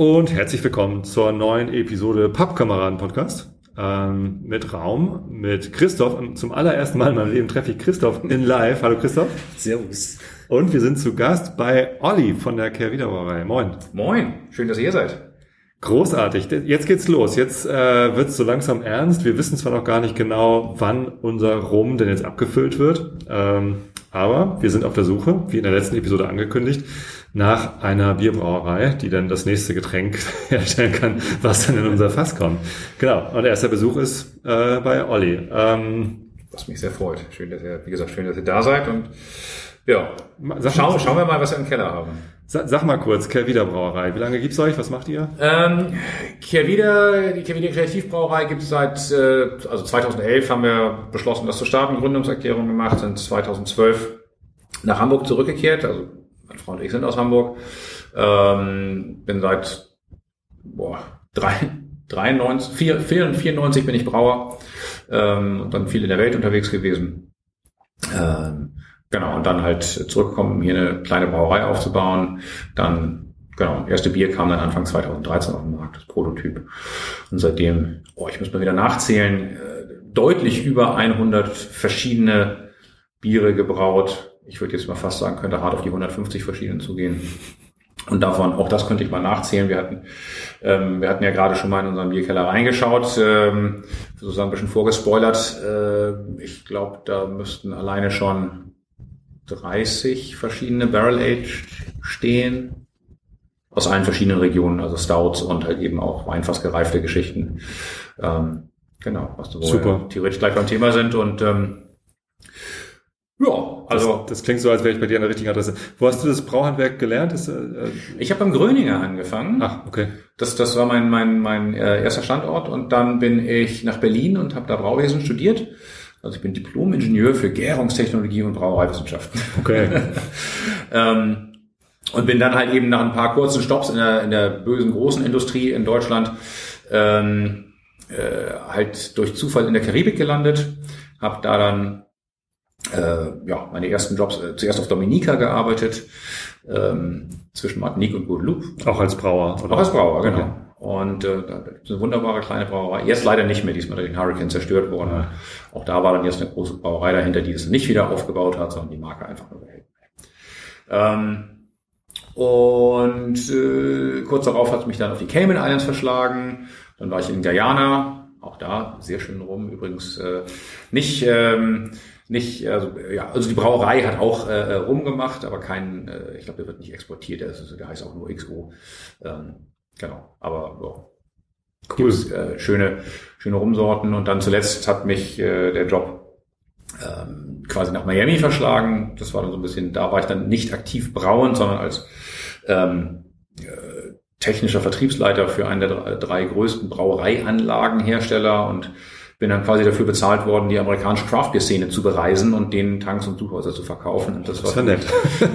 Und herzlich willkommen zur neuen Episode Pappkameraden Podcast ähm, mit Raum, mit Christoph. Und zum allerersten Mal in meinem Leben treffe ich Christoph in Live. Hallo Christoph. Servus. Und wir sind zu Gast bei Olli von der Kehrwieder Brauerei. Moin. Moin, schön, dass ihr hier seid. Großartig. Jetzt geht's los. Jetzt äh, wird's so langsam ernst. Wir wissen zwar noch gar nicht genau, wann unser Rum denn jetzt abgefüllt wird, ähm, aber wir sind auf der Suche, wie in der letzten Episode angekündigt, nach einer Bierbrauerei, die dann das nächste Getränk herstellen kann, was dann in unser Fass kommt. Genau. Und erster Besuch ist äh, bei Olli. Ähm, was mich sehr freut. Schön, dass ihr, wie gesagt, schön, dass ihr da seid und ja, sag Schau, schauen wir mal, was wir im Keller haben. Sag, sag mal kurz, Kehrwieder Brauerei. Wie lange gibt's euch? Was macht ihr? Ähm, Kehrwieder, die Kehrwieder Kreativbrauerei gibt es seit, äh, also 2011 haben wir beschlossen, das zu starten, Gründungserklärung gemacht, sind 2012 nach Hamburg zurückgekehrt, also meine Frau und ich sind aus Hamburg, ähm, bin seit, boah, drei, 93, 4, 94 bin ich Brauer, ähm, und dann viel in der Welt unterwegs gewesen. Ähm, Genau, und dann halt zurückkommen, hier eine kleine Brauerei aufzubauen. Dann, genau, erste Bier kam dann Anfang 2013 auf den Markt, das Prototyp. Und seitdem, oh, ich muss mal wieder nachzählen, äh, deutlich über 100 verschiedene Biere gebraut. Ich würde jetzt mal fast sagen, könnte hart auf die 150 verschiedenen zugehen. Und davon, auch das könnte ich mal nachzählen. Wir hatten, ähm, wir hatten ja gerade schon mal in unseren Bierkeller reingeschaut, ähm, sozusagen ein bisschen vorgespoilert. Äh, ich glaube, da müssten alleine schon 30 verschiedene Barrel Age stehen. Aus allen verschiedenen Regionen, also Stouts und halt eben auch weinfass gereifte Geschichten. Ähm, genau, was du Super. theoretisch gleich beim Thema sind und ähm, ja, also das, das, klingt so, als wäre ich bei dir an der richtigen Adresse. Wo hast du das Brauhandwerk gelernt? Das, äh, ich habe beim Gröninger angefangen. Ach, okay. Das, das war mein mein mein äh, erster Standort und dann bin ich nach Berlin und habe da Brauwesen studiert also ich bin Diplom-Ingenieur für Gärungstechnologie und Brauereiwissenschaften. Okay. ähm, und bin dann halt eben nach ein paar kurzen Stops in der, in der bösen großen Industrie in Deutschland ähm, äh, halt durch Zufall in der Karibik gelandet, habe da dann äh, ja meine ersten Jobs äh, zuerst auf Dominica gearbeitet ähm, zwischen Martinique und Guadeloupe. Auch als Brauer, oder? Auch als Brauer, genau. Okay. Und äh, da ist eine wunderbare kleine Brauerei. Jetzt leider nicht mehr, diesmal durch den Hurricane zerstört worden. Ja. Auch da war dann jetzt eine große Brauerei dahinter, die es nicht wieder aufgebaut hat, sondern die Marke einfach nur behält. Ähm, und äh, kurz darauf hat es mich dann auf die Cayman Islands verschlagen. Dann war ich in Guyana, auch da sehr schön rum. Übrigens äh, nicht ähm, nicht, also ja, also die Brauerei hat auch äh, rumgemacht, aber kein, äh, ich glaube, der wird nicht exportiert, der, ist, der heißt auch nur XO. Ähm, Genau, aber ja, cool. Äh, schöne, schöne Rumsorten. Und dann zuletzt hat mich äh, der Job ähm, quasi nach Miami verschlagen. Das war dann so ein bisschen, da war ich dann nicht aktiv brauen, sondern als ähm, äh, technischer Vertriebsleiter für einen der drei, drei größten Brauereianlagenhersteller und bin dann quasi dafür bezahlt worden, die amerikanische Craftbeer-Szene zu bereisen und denen Tanks und Zuhäuser zu verkaufen. Und das, das war nett.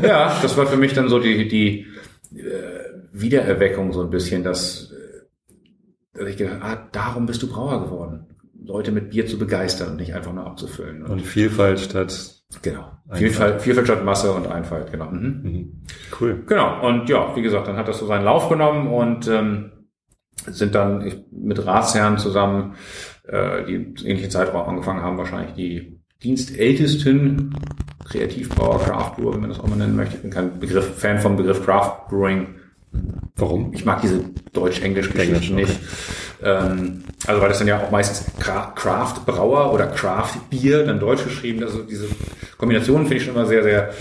ja, das war für mich dann so die, die äh, Wiedererweckung so ein bisschen, dass, äh, dass ich gedacht ah, darum bist du Brauer geworden. Leute mit Bier zu begeistern und nicht einfach nur abzufüllen. Und, und Vielfalt statt Genau. Vielfalt, Vielfalt statt Masse und Einfalt, genau. Mhm. Mhm. Cool. Genau. Und ja, wie gesagt, dann hat das so seinen Lauf genommen und ähm, sind dann mit Ratsherren zusammen, äh, die ähnlichen Zeitraum angefangen haben, wahrscheinlich die dienstältesten Kreativbrauer, Craft Brewer, wenn man das auch mal nennen möchte. Ich bin kein Begriff, Fan vom Begriff Craft Brewing Warum? Ich mag diese Deutsch-Englisch-Geschichten nicht. Ähm, also weil das dann ja auch meistens Craft-Brauer oder Craft-Bier, dann deutsch geschrieben. Also diese Kombinationen finde ich schon immer sehr, sehr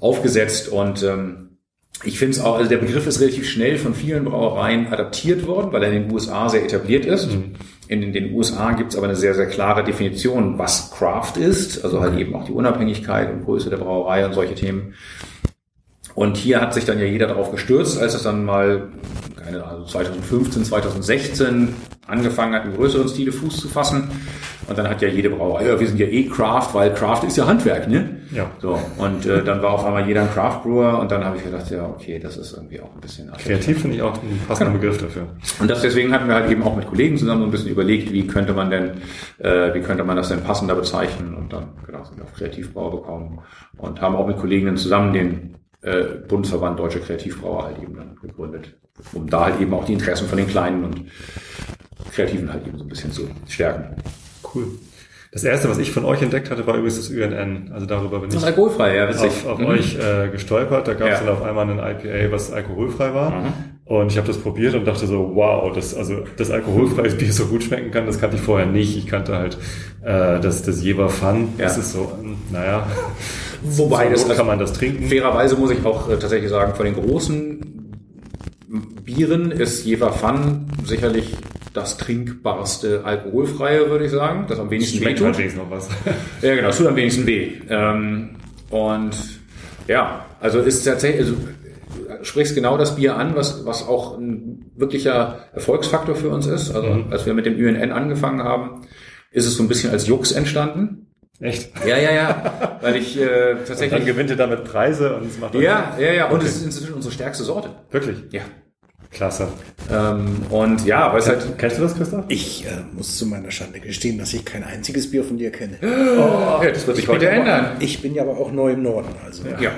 aufgesetzt und ähm, ich finde es auch, also der Begriff ist relativ schnell von vielen Brauereien adaptiert worden, weil er in den USA sehr etabliert ist. Mhm. In den USA gibt es aber eine sehr, sehr klare Definition, was Craft ist, also halt eben auch die Unabhängigkeit und Größe der Brauerei und solche Themen. Und hier hat sich dann ja jeder darauf gestürzt, als es dann mal, keine Ahnung, 2015, 2016 angefangen hat, im größeren Stile Fuß zu fassen. Und dann hat ja jede Brauerei, ja, wir sind ja eh Craft, weil Craft ist ja Handwerk, ne? Ja. So. Und äh, dann war auf einmal jeder ein Craft Brewer und dann habe ich gedacht, ja, okay, das ist irgendwie auch ein bisschen kreativ finde ich auch ein passender genau. Begriff dafür. Und das deswegen hatten wir halt eben auch mit Kollegen zusammen so ein bisschen überlegt, wie könnte man denn, äh, wie könnte man das denn passender bezeichnen und dann genau sind wir auf Kreativbrauer bekommen und haben auch mit Kollegen zusammen den äh, Bundesverband Deutsche Kreativbrauer halt eben dann gegründet, um da halt eben auch die Interessen von den Kleinen und Kreativen halt eben so ein bisschen zu stärken. Cool. Das erste, was ich von euch entdeckt hatte, war übrigens das UNN. Also darüber bin Das ist ich alkoholfrei, ja, witzig. auf, auf Mhm. euch äh, gestolpert. Da gab es Ja. dann auf einmal einen IPA, was alkoholfrei war. Mhm. Und ich habe das probiert und dachte so, wow, das, also das alkoholfreie Bier so gut schmecken kann, das kannte ich vorher nicht. Ich kannte halt äh, das, das Jever Fun. Das Ja. ist so, ähm, naja, Wobei das also kann man das trinken. Fairerweise muss ich auch äh, tatsächlich sagen, von den großen Bieren ist Jever Fun sicherlich das trinkbarste alkoholfreie, würde ich sagen, das am wenigsten Schmeckt wehtut. halt wenigstens noch was. Ja, genau, es tut am wenigsten weh. Ähm, und ja, also ist tatsächlich, also, du sprichst genau das Bier an, was, was auch ein wirklicher Erfolgsfaktor für uns ist. Also Mhm. als wir mit dem UNN angefangen haben, ist es so ein bisschen als Jux entstanden. Echt? Ja, ja, ja. Weil ich äh, Und dann tatsächlich. gewinnt ihr damit Preise und es macht Ja, ja, ja. Und Okay. es ist inzwischen unsere stärkste Sorte. Wirklich? Ja. Klasse. Ähm, und ja, weil es halt. Kennst du das, Christoph? Ich äh, muss zu meiner Schande gestehen, dass ich kein einziges Bier von dir kenne. Ja, das wird sich heute ändern. Ich bin ja aber auch neu im Norden, also. Ja.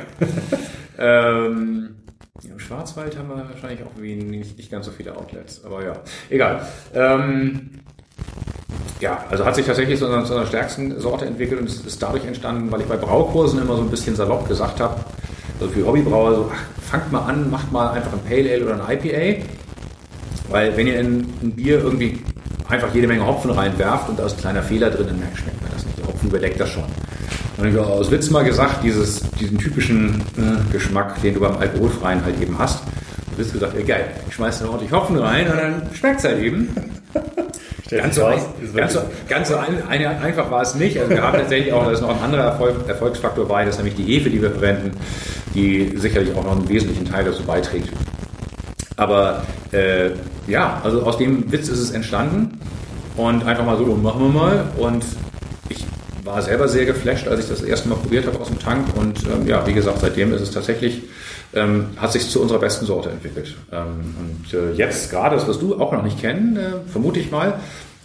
ähm, ja, Im Schwarzwald haben wir wahrscheinlich auch wenig, nicht, nicht ganz so viele Outlets, aber ja, egal. Ähm, ja, also hat sich tatsächlich zu einer, zu stärksten Sorte entwickelt und es ist dadurch entstanden, weil ich bei Braukursen immer so ein bisschen salopp gesagt habe, also für Hobbybrauer so, ach, fangt mal an, macht mal einfach ein Pale Ale oder ein IPA, weil wenn ihr in ein Bier irgendwie einfach jede Menge Hopfen reinwerft und da ist ein kleiner Fehler drin, dann merkt, schmeckt man das nicht. Der Hopfen überdeckt das schon. Und ich habe aus Witz mal gesagt, dieses, diesen typischen äh, Geschmack, den du beim Alkoholfreien halt eben hast. Du bist gesagt, ey, geil, ich schmeiß da ordentlich Hopfen rein und dann schmeckt's halt eben. Ganz so, ein, ganz, so, ganz so ein, ein, einfach war es nicht. Also wir haben tatsächlich auch, da ist noch ein anderer Erfolg, Erfolgsfaktor bei, das ist nämlich die Hefe, die wir verwenden, die sicherlich auch noch einen wesentlichen Teil dazu beiträgt. Aber äh, ja, also aus dem Witz ist es entstanden und einfach mal so, machen wir mal. Und ich war selber sehr geflasht, als ich das erste Mal probiert habe aus dem Tank. Und ähm, ja, wie gesagt, seitdem ist es tatsächlich, ähm, hat sich zu unserer besten Sorte entwickelt. Ähm, und äh, jetzt gerade, das wirst du auch noch nicht kennen, äh, vermute ich mal,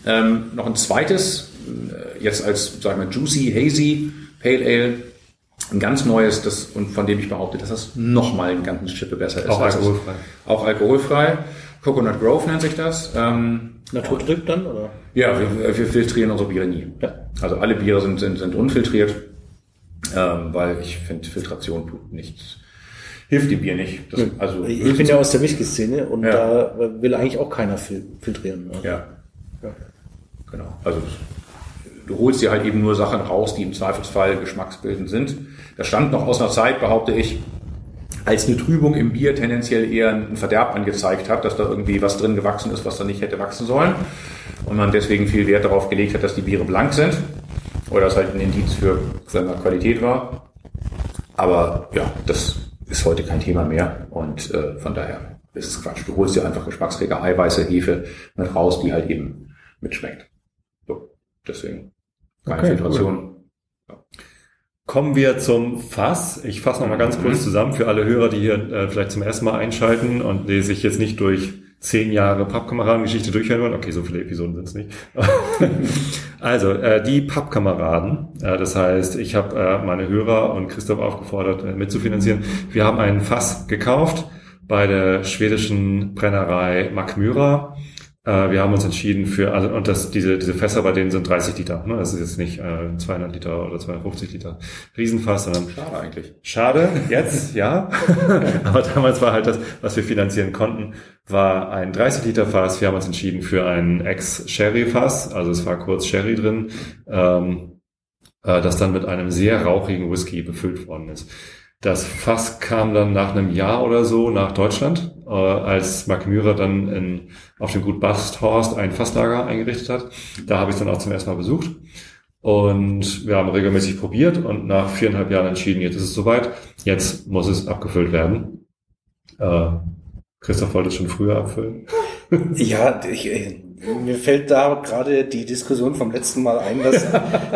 ähm, noch ein zweites, äh, jetzt als, sagen wir, Juicy, Hazy, Pale Ale, ein ganz neues, das, und von dem ich behaupte, dass das nochmal ein ganzes Schippe besser ist. Auch alkoholfrei. Auch alkoholfrei. Coconut Grove nennt sich das. Ähm, Naturtrüb dann, oder? ja, wir, wir filtrieren unsere Biere nie. Ja. Also alle Biere sind, sind, sind unfiltriert, ähm, weil ich finde, Filtration tut nichts. Hilft dem Bier nicht. Das, also Ich bin ja aus der Whisky-Szene und Ja. da will eigentlich auch keiner fil filtrieren. Also, Ja, Ja. genau. Also du holst dir halt eben nur Sachen raus, die im Zweifelsfall geschmacksbildend sind. Das stand noch aus einer Zeit, behaupte ich, als eine Trübung im Bier tendenziell eher ein Verderb angezeigt hat, dass da irgendwie was drin gewachsen ist, was da nicht hätte wachsen sollen. Und man deswegen viel Wert darauf gelegt hat, dass die Biere blank sind. Oder das halt ein Indiz für sagen wir, Qualität war. Aber ja, das ist heute kein Thema mehr. Und äh, von daher ist es Quatsch. Du holst dir einfach geschmacksträger Eiweiße, Hefe mit raus, die halt eben mitschmeckt. So, deswegen keine Okay, Filtration. Kommen wir zum Fass. Ich fasse noch mal ganz kurz zusammen für alle Hörer, die hier äh, vielleicht zum ersten Mal einschalten und die sich jetzt nicht durch zehn Jahre Pappkameradengeschichte durchhören wollen. Okay, so viele Episoden sind es nicht. also, äh, die Pappkameraden. Äh, das heißt, ich habe äh, meine Hörer und Christoph aufgefordert, äh, mitzufinanzieren. Wir haben einen Fass gekauft bei der schwedischen Brennerei Makmyra. Äh, wir haben uns entschieden für, also, und das, diese, diese Fässer bei denen sind 30 Liter. Ne? Das ist jetzt nicht äh, 200 Liter oder 250 Liter Riesenfass, sondern Schade eigentlich. Schade, jetzt, ja. Aber damals war halt das, was wir finanzieren konnten, war ein 30 Liter Fass. Wir haben uns entschieden für ein Ex-Sherry-Fass, also es war kurz Sherry drin, ähm, äh, das dann mit einem sehr rauchigen Whisky befüllt worden ist. Das Fass kam dann nach einem Jahr oder so nach Deutschland, äh, als Mark Mührer dann in, auf dem Gut Basthorst ein Fasslager eingerichtet hat. Da habe ich dann auch zum ersten Mal besucht. Und wir haben regelmäßig probiert und nach viereinhalb Jahren entschieden, jetzt ist es soweit, jetzt muss es abgefüllt werden. Äh, Christoph wollte es schon früher abfüllen. Ja, ich, äh, Mir fällt da gerade die Diskussion vom letzten Mal ein, dass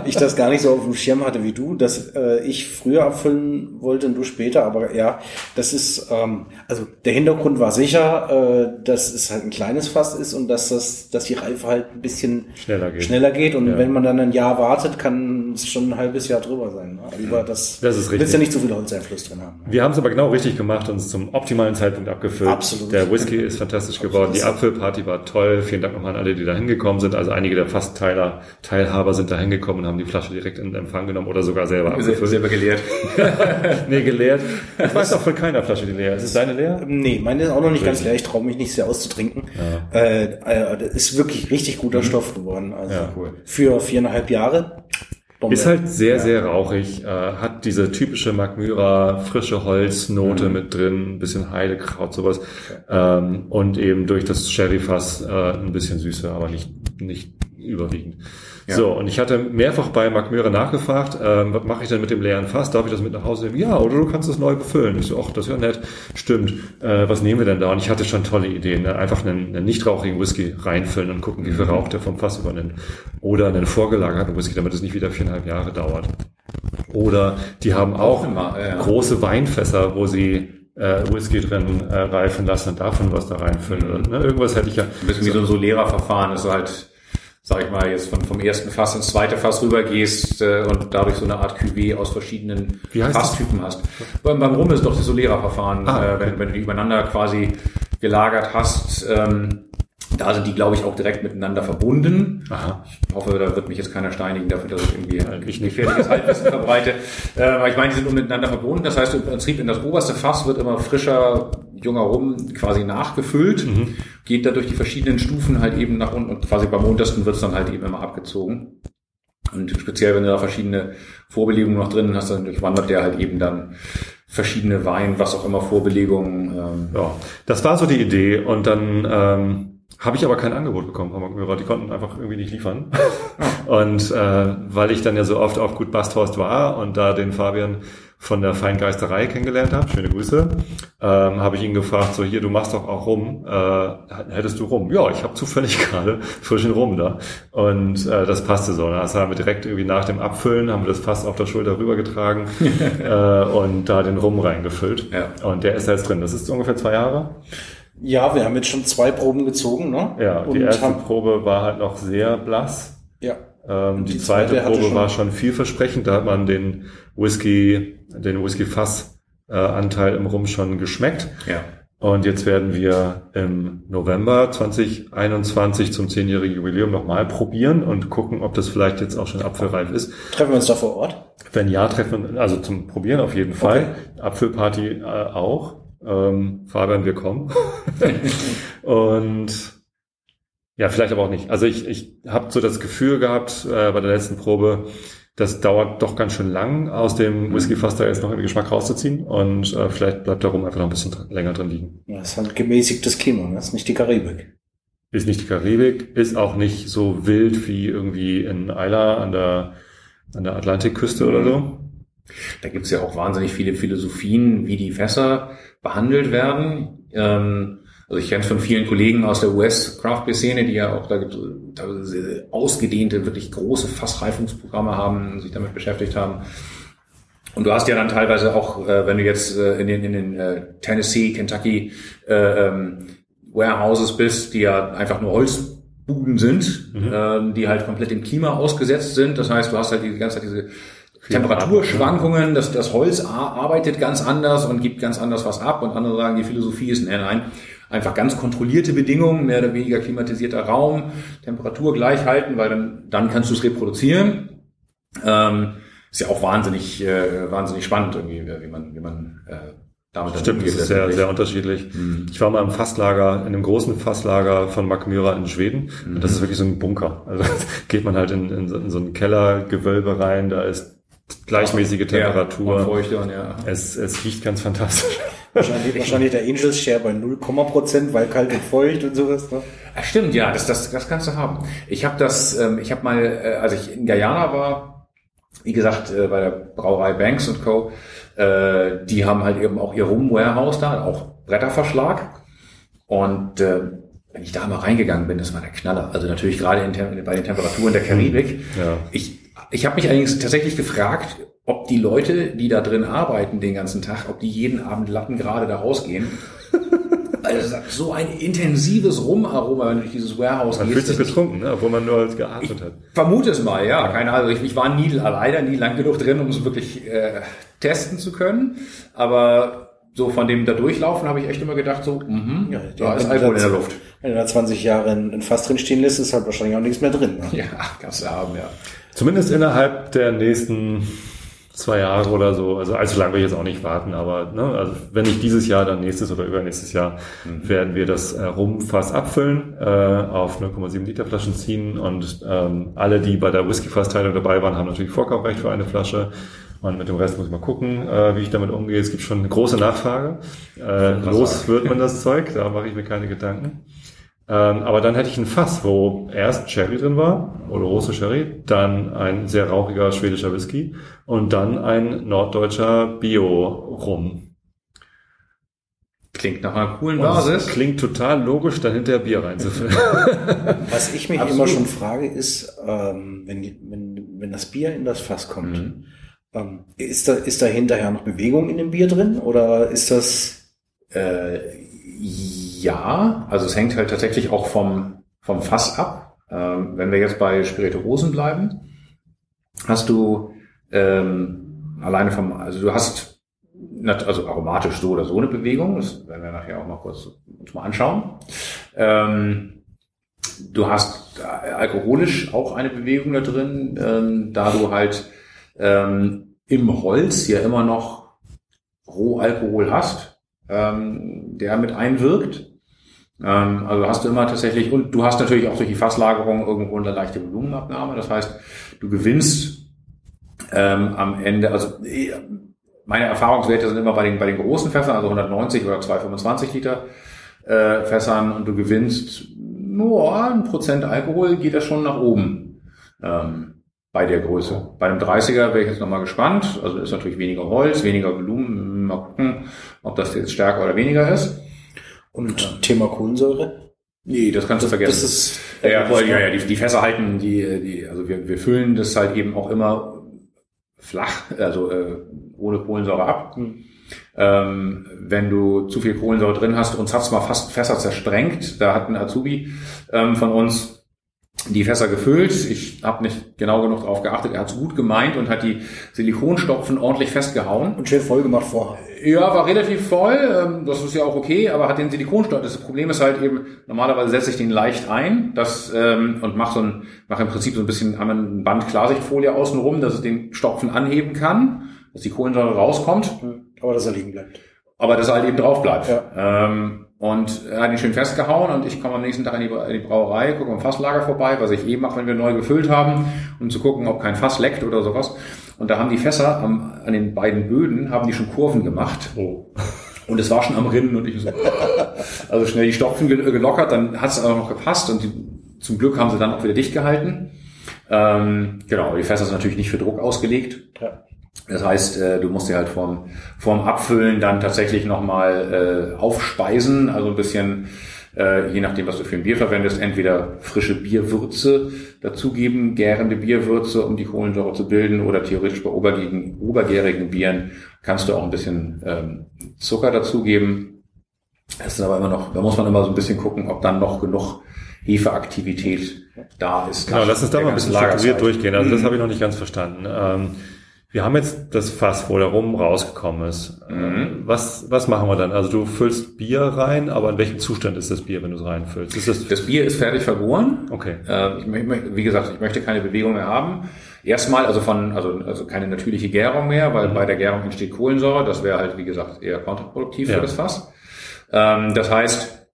ich das gar nicht so auf dem Schirm hatte wie du, dass äh, ich früher abfüllen wollte und du später, aber ja, das ist, ähm, also der Hintergrund war sicher, äh, dass es halt ein kleines Fass ist und dass das, dass die Reife halt ein bisschen Schneller geht. schneller geht und Ja. wenn man dann ein Jahr wartet, kann es schon ein halbes Jahr drüber sein. Ne? Lieber das, Das ist willst richtig. ja nicht zu viel Holzeinfluss drin haben. Wir haben es aber genau richtig gemacht und es zum optimalen Zeitpunkt abgefüllt. Absolut. Der Whisky ist fantastisch geworden. Die Apfelparty war toll. Vielen Dank nochmal an alle, die da hingekommen sind. Also einige der Fastteiler, Teilhaber sind da hingekommen und haben die Flasche direkt in Empfang genommen oder sogar selber Sel- abgefüllt. Selber geleert. Nee, geleert. Ich weiß auch von keiner Flasche, die leer ist. Ist deine leer? Nee, meine ist auch noch nicht ganz leer. Ich traue mich nicht sehr auszutrinken. Äh, äh, das ist wirklich richtig guter Stoff geworden. Also Ja, cool. für viereinhalb Jahre. Bombe. Ist halt sehr, sehr rauchig, äh, hat diese typische Magmyra frische Holznote mit drin, ein bisschen Heidekraut, sowas. Ähm, und eben durch das Sherryfass äh, ein bisschen Süße, aber nicht, nicht überwiegend. So, und ich hatte mehrfach bei Magmyra nachgefragt, ähm, was mache ich denn mit dem leeren Fass? Darf ich das mit nach Hause nehmen? Ja, oder du kannst es neu befüllen. Ich so, ach, das ist ja nett. Stimmt. Äh, was nehmen wir denn da? Und ich hatte schon tolle Ideen. Ne? Einfach einen, einen nicht rauchigen Whisky reinfüllen und gucken, wie viel Rauch der vom Fass übernimmt. Oder einen vorgelagerten Whisky, damit es nicht wieder viereinhalb Jahre dauert. Oder die haben auch immer, ja. große Weinfässer, wo sie äh, Whisky drin äh, reifen lassen und davon was da reinfüllen. Oder, ne? Irgendwas hätte ich ja. Ein bisschen wie so ein Solera-Verfahren, dass du halt, sag ich mal, jetzt von, vom ersten Fass ins zweite Fass rübergehst äh, und dadurch so eine Art Cuvée aus verschiedenen? Fasstypen hast. Beim, beim Rum ist doch das Solera-Verfahren, Ah, äh, wenn, wenn du die übereinander quasi gelagert hast. Ähm, da sind die, glaube ich, auch direkt miteinander verbunden. Aha. Ich hoffe, da wird mich jetzt keiner steinigen dafür, dass ich irgendwie ein ich nicht. gefährliches Halbwissen verbreite. Äh, aber ich meine, die sind miteinander verbunden. Das heißt, im Prinzip in das oberste Fass wird immer frischer, junger Rum quasi nachgefüllt, Mhm. geht da durch die verschiedenen Stufen halt eben nach unten und quasi beim untersten wird es dann halt eben immer abgezogen. Und speziell, wenn du da verschiedene Vorbelegungen noch drin hast, dann durchwandert der halt eben dann verschiedene Wein, was auch immer Vorbelegungen. Ähm, Ja, das war so die Idee und dann ähm, habe ich aber kein Angebot bekommen. Die konnten einfach irgendwie nicht liefern. und äh, weil ich dann ja so oft auf Gut Basthorst war und da den Fabian von der Feingeisterei kennengelernt habe, schöne Grüße, ähm, habe ich ihn gefragt, so hier, du machst doch auch rum, äh, hättest du rum? Ja, ich habe zufällig gerade frischen Rum da und äh, das passte so. Das haben wir direkt irgendwie nach dem Abfüllen, haben wir das Fass auf der Schulter rübergetragen äh, und da den Rum reingefüllt. Ja. Und der ist jetzt drin. Das ist ungefähr zwei Jahre. Ja, wir haben jetzt schon zwei Proben gezogen, ne? Ja, die Und erste haben, Probe war halt noch sehr blass. ja. Ähm, die, die zweite, zweite Probe schon- war schon vielversprechend. Da hat man den Whisky, den Whisky-Fass-Anteil im Rum schon geschmeckt. ja. Und jetzt werden wir im November 2021 zum zehnjährigen Jubiläum nochmal probieren und gucken, ob das vielleicht jetzt auch schon apfelreif ist. Treffen wir uns da vor Ort? Wenn ja, treffen wir, also zum Probieren auf jeden Fall. Apfelparty äh, auch. Ähm, Fabian, wir kommen. Und ja, vielleicht aber auch nicht. Also ich, ich habe so das Gefühl gehabt äh, bei der letzten Probe, das dauert doch ganz schön lang, aus dem Whisky-Fass da jetzt noch irgendwie Geschmack rauszuziehen. Und äh, vielleicht bleibt der Rum einfach noch ein bisschen länger drin liegen. Ja, ist halt gemäßigtes Klima, das ist nicht die Karibik. Ist nicht die Karibik, ist auch nicht so wild wie irgendwie in Isla an der, an der Atlantikküste oder so. Da gibt's ja auch wahnsinnig viele Philosophien, wie die Fässer behandelt werden. Ähm, also ich kenne es von vielen Kollegen aus der US-Craft-Beer-Szene, die ja auch da gibt ausgedehnte, wirklich große Fassreifungsprogramme haben sich damit beschäftigt haben. Und du hast ja dann teilweise auch, äh, wenn du jetzt äh, in den, in den äh, Tennessee, Kentucky äh, ähm, Warehouses bist, die ja einfach nur Holzbuden sind, ähm, die halt komplett dem Klima ausgesetzt sind. Das heißt, du hast halt die ganze Zeit diese Temperaturschwankungen, das, das Holz arbeitet ganz anders und gibt ganz anders was ab und andere sagen, die Philosophie ist, nein, nein, einfach ganz kontrollierte Bedingungen, mehr oder weniger klimatisierter Raum, Temperatur gleich halten, weil dann, dann kannst du es reproduzieren. Ähm, ist ja auch wahnsinnig, äh, wahnsinnig spannend irgendwie, wie man, wie man äh, damit Stimmt, das ist sehr, sehr unterschiedlich. Ich war mal im Fasslager, in einem großen Fasslager von Magmyra in Schweden. Und das ist wirklich so ein Bunker. Also geht man halt in, in, so, in so ein Kellergewölbe rein, da ist gleichmäßige Ja, Temperatur. und Feuchte und ja. es, es riecht ganz fantastisch. Wahrscheinlich, wahrscheinlich der Angels Share bei 0, Prozent, weil kalt und feucht und sowas. Ne? Ah, Stimmt, ja, das, das, das kannst du haben. Ich habe das, ähm, ich habe mal, äh, als ich in Guyana war, wie gesagt, äh, bei der Brauerei Banks und Co., äh, die haben halt eben auch ihr Rum Warehouse da, auch Bretterverschlag. Und äh, wenn ich da mal reingegangen bin, das war der Knaller. Also natürlich gerade in, bei den Temperaturen der Karibik. Ja. Ich, ich habe mich allerdings tatsächlich gefragt, ob die Leute, die da drin arbeiten den ganzen Tag, ob die jeden Abend Latten gerade da rausgehen. Also so ein intensives Rumaroma, wenn du durch dieses Warehouse Man gehst. fühlt sich das- betrunken, ne? obwohl man nur als geatmet hat. Vermute es mal, ja. Keine Ahnung. Ich, ich war nie leider nie lang genug drin, um es wirklich äh, testen zu können. Aber so von dem da durchlaufen habe ich echt immer gedacht, so, mhm, Ja, da ist Alkohol in der Luft. Wenn du da 20 Jahre ein ein Fass drin stehen lässt, ist halt wahrscheinlich auch nichts mehr drin. Ne? Ja, kannst du haben, ja. Zumindest innerhalb der nächsten zwei Jahre oder so. Also allzu lange will ich jetzt auch nicht warten, aber ne, also wenn nicht dieses Jahr, dann nächstes oder übernächstes Jahr werden wir das äh, Rumfass abfüllen, äh, auf 0,7 Liter Flaschen ziehen und ähm, alle, die bei der Whisky-Fassteilung dabei waren, haben natürlich Vorkaufrecht für eine Flasche. Und mit dem Rest muss ich mal gucken, äh, wie ich damit umgehe. Es gibt schon eine große Nachfrage. Äh, los wird man das Zeug, da mache ich mir keine Gedanken. Ähm, aber dann hätte ich ein Fass, wo erst Sherry drin war, Oloroso Sherry, dann ein sehr rauchiger schwedischer Whisky und dann ein norddeutscher Bio-Rum. Klingt nach einer coolen Und es Basis. klingt total logisch, dann hinterher Bier reinzufüllen. Was ich mich Absolut. immer schon frage, ist, ähm, wenn, wenn, wenn das Bier in das Fass kommt, Mhm. ähm, ist, da, ist da hinterher noch Bewegung in dem Bier drin oder ist das Äh, ja, also es hängt halt tatsächlich auch vom, vom Fass ab. Ähm, wenn wir jetzt bei Spirituosen bleiben, hast du ähm, alleine vom, also du hast also aromatisch so oder so eine Bewegung, das werden wir nachher auch mal kurz uns mal anschauen. Ähm, du hast äh, alkoholisch auch eine Bewegung da drin, ähm, da du halt ähm, im Holz ja immer noch Rohalkohol hast, ähm, der mit einwirkt. Ähm, also hast du immer tatsächlich, und du hast natürlich auch durch die Fasslagerung irgendwo eine leichte Volumenabnahme. Das heißt, du gewinnst ähm, am Ende, also eh, meine Erfahrungswerte sind immer bei den, bei den großen Fässern, also 190 oder 225 Liter äh, Fässern und du gewinnst nur ein Prozent Alkohol, geht das schon nach oben. Ähm, bei der Größe. Bei einem 30er wäre ich jetzt nochmal gespannt. Also ist natürlich weniger Holz, weniger Volumen. Mal gucken, ob das jetzt stärker oder weniger ist. Und Thema Kohlensäure? Nee, das kannst du vergessen. Das ist ja, ja, voll, ja, ja, die, die Fässer halten, die, die, also wir, wir füllen das halt eben auch immer flach, also äh, ohne Kohlensäure ab. Hm. Ähm, wenn du zu viel Kohlensäure drin hast, uns hat's mal fast Fässer zersprengt. Da hat ein Azubi ähm, von uns die Fässer gefüllt. Ich habe nicht genau genug darauf geachtet. Er hat's gut gemeint und hat die Silikonstopfen ordentlich festgehauen. Und schön voll gemacht vorher. Ja, war relativ voll. ähm, Das ist ja auch okay, aber hat den Silikonstoff. Das Problem ist halt eben, normalerweise setze ich den leicht ein das, ähm, und mache so ein, mache im Prinzip so ein bisschen ein Band Klarsichtfolie außenrum, dass es den Stopfen anheben kann, dass die Kohlensäure rauskommt, Aber dass er liegen bleibt. aber dass er halt eben drauf bleibt. Ja. Ähm, und er hat ihn schön festgehauen und ich komme am nächsten Tag in die, in die Brauerei, gucke am Fasslager vorbei, was ich eh mache, wenn wir neu gefüllt haben, um zu gucken, ob kein Fass leckt oder sowas. Und da haben die Fässer am, an den beiden Böden, haben die schon Kurven gemacht. Oh. Und es war schon am Rinnen und ich so, also schnell die Stopfen gel- gelockert, dann hat es aber noch gepasst und die, zum Glück haben sie dann auch wieder dicht gehalten. Ähm, genau, die Fässer sind natürlich nicht für Druck ausgelegt. Ja. Das heißt, äh, du musst dir halt vorm, vorm Abfüllen dann tatsächlich nochmal äh, aufspeisen, also ein bisschen, äh, je nachdem, was du für ein Bier verwendest, entweder frische Bierwürze dazugeben, gärende Bierwürze, um die Kohlensäure zu bilden, oder theoretisch bei obergärigen, obergärigen Bieren kannst du auch ein bisschen ähm, Zucker dazugeben. Das ist aber immer noch, da muss man immer so ein bisschen gucken, ob dann noch genug Hefeaktivität da ist. Genau, lass uns da mal ein bisschen strukturiert durchgehen. Also das Mhm. habe ich noch nicht ganz verstanden. Ähm, wir haben jetzt das Fass, wo der Rum rausgekommen ist. Mhm. Ähm, Was, was machen wir dann? Also du füllst Bier rein, aber in welchem Zustand ist das Bier, wenn du es reinfüllst? Ist das, Das Bier ist fertig vergoren. okay. Äh, ich möchte, wie gesagt, ich möchte keine Bewegung mehr haben. Erstmal, also von, also, also keine natürliche Gärung mehr, weil bei der Gärung entsteht Kohlensäure. Das wäre halt, wie gesagt, eher kontraproduktiv Ja. für das Fass. Ähm, das heißt,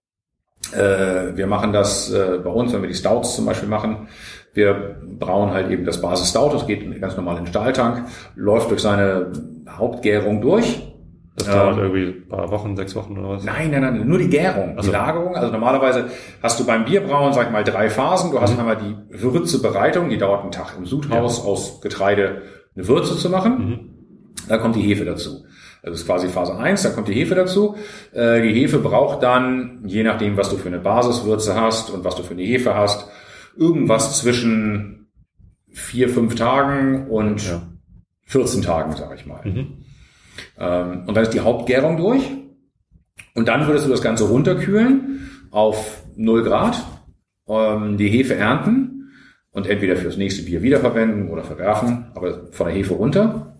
äh, wir machen das äh, bei uns, wenn wir die Stouts zum Beispiel machen. Wir brauen halt eben das Basis Stout, das geht ganz normal in den Stahltank, läuft durch seine Hauptgärung durch. Das dauert Ähm, irgendwie ein paar Wochen, sechs Wochen oder was? Nein, nein, nein, nur die Gärung, Ach die so. Lagerung. Also normalerweise hast du beim Bierbrauen, sag ich mal, drei Phasen. Du hast einmal die Würzebereitung, die dauert einen Tag im Sudhaus, aus Getreide eine Würze zu machen. Mhm. Dann kommt die Hefe dazu. Also das ist quasi Phase 1, dann kommt die Hefe dazu. Äh, die Hefe braucht dann, je nachdem, was du für eine Basiswürze hast und was du für eine Hefe hast, irgendwas zwischen vier, fünf Tagen und Ja. 14 Tagen, sage ich mal. Mhm. Ähm, und dann ist die Hauptgärung durch. Und dann würdest du das Ganze runterkühlen auf 0 Grad, ähm, die Hefe ernten und entweder fürs nächste Bier wiederverwenden oder verwerfen, aber von der Hefe runter.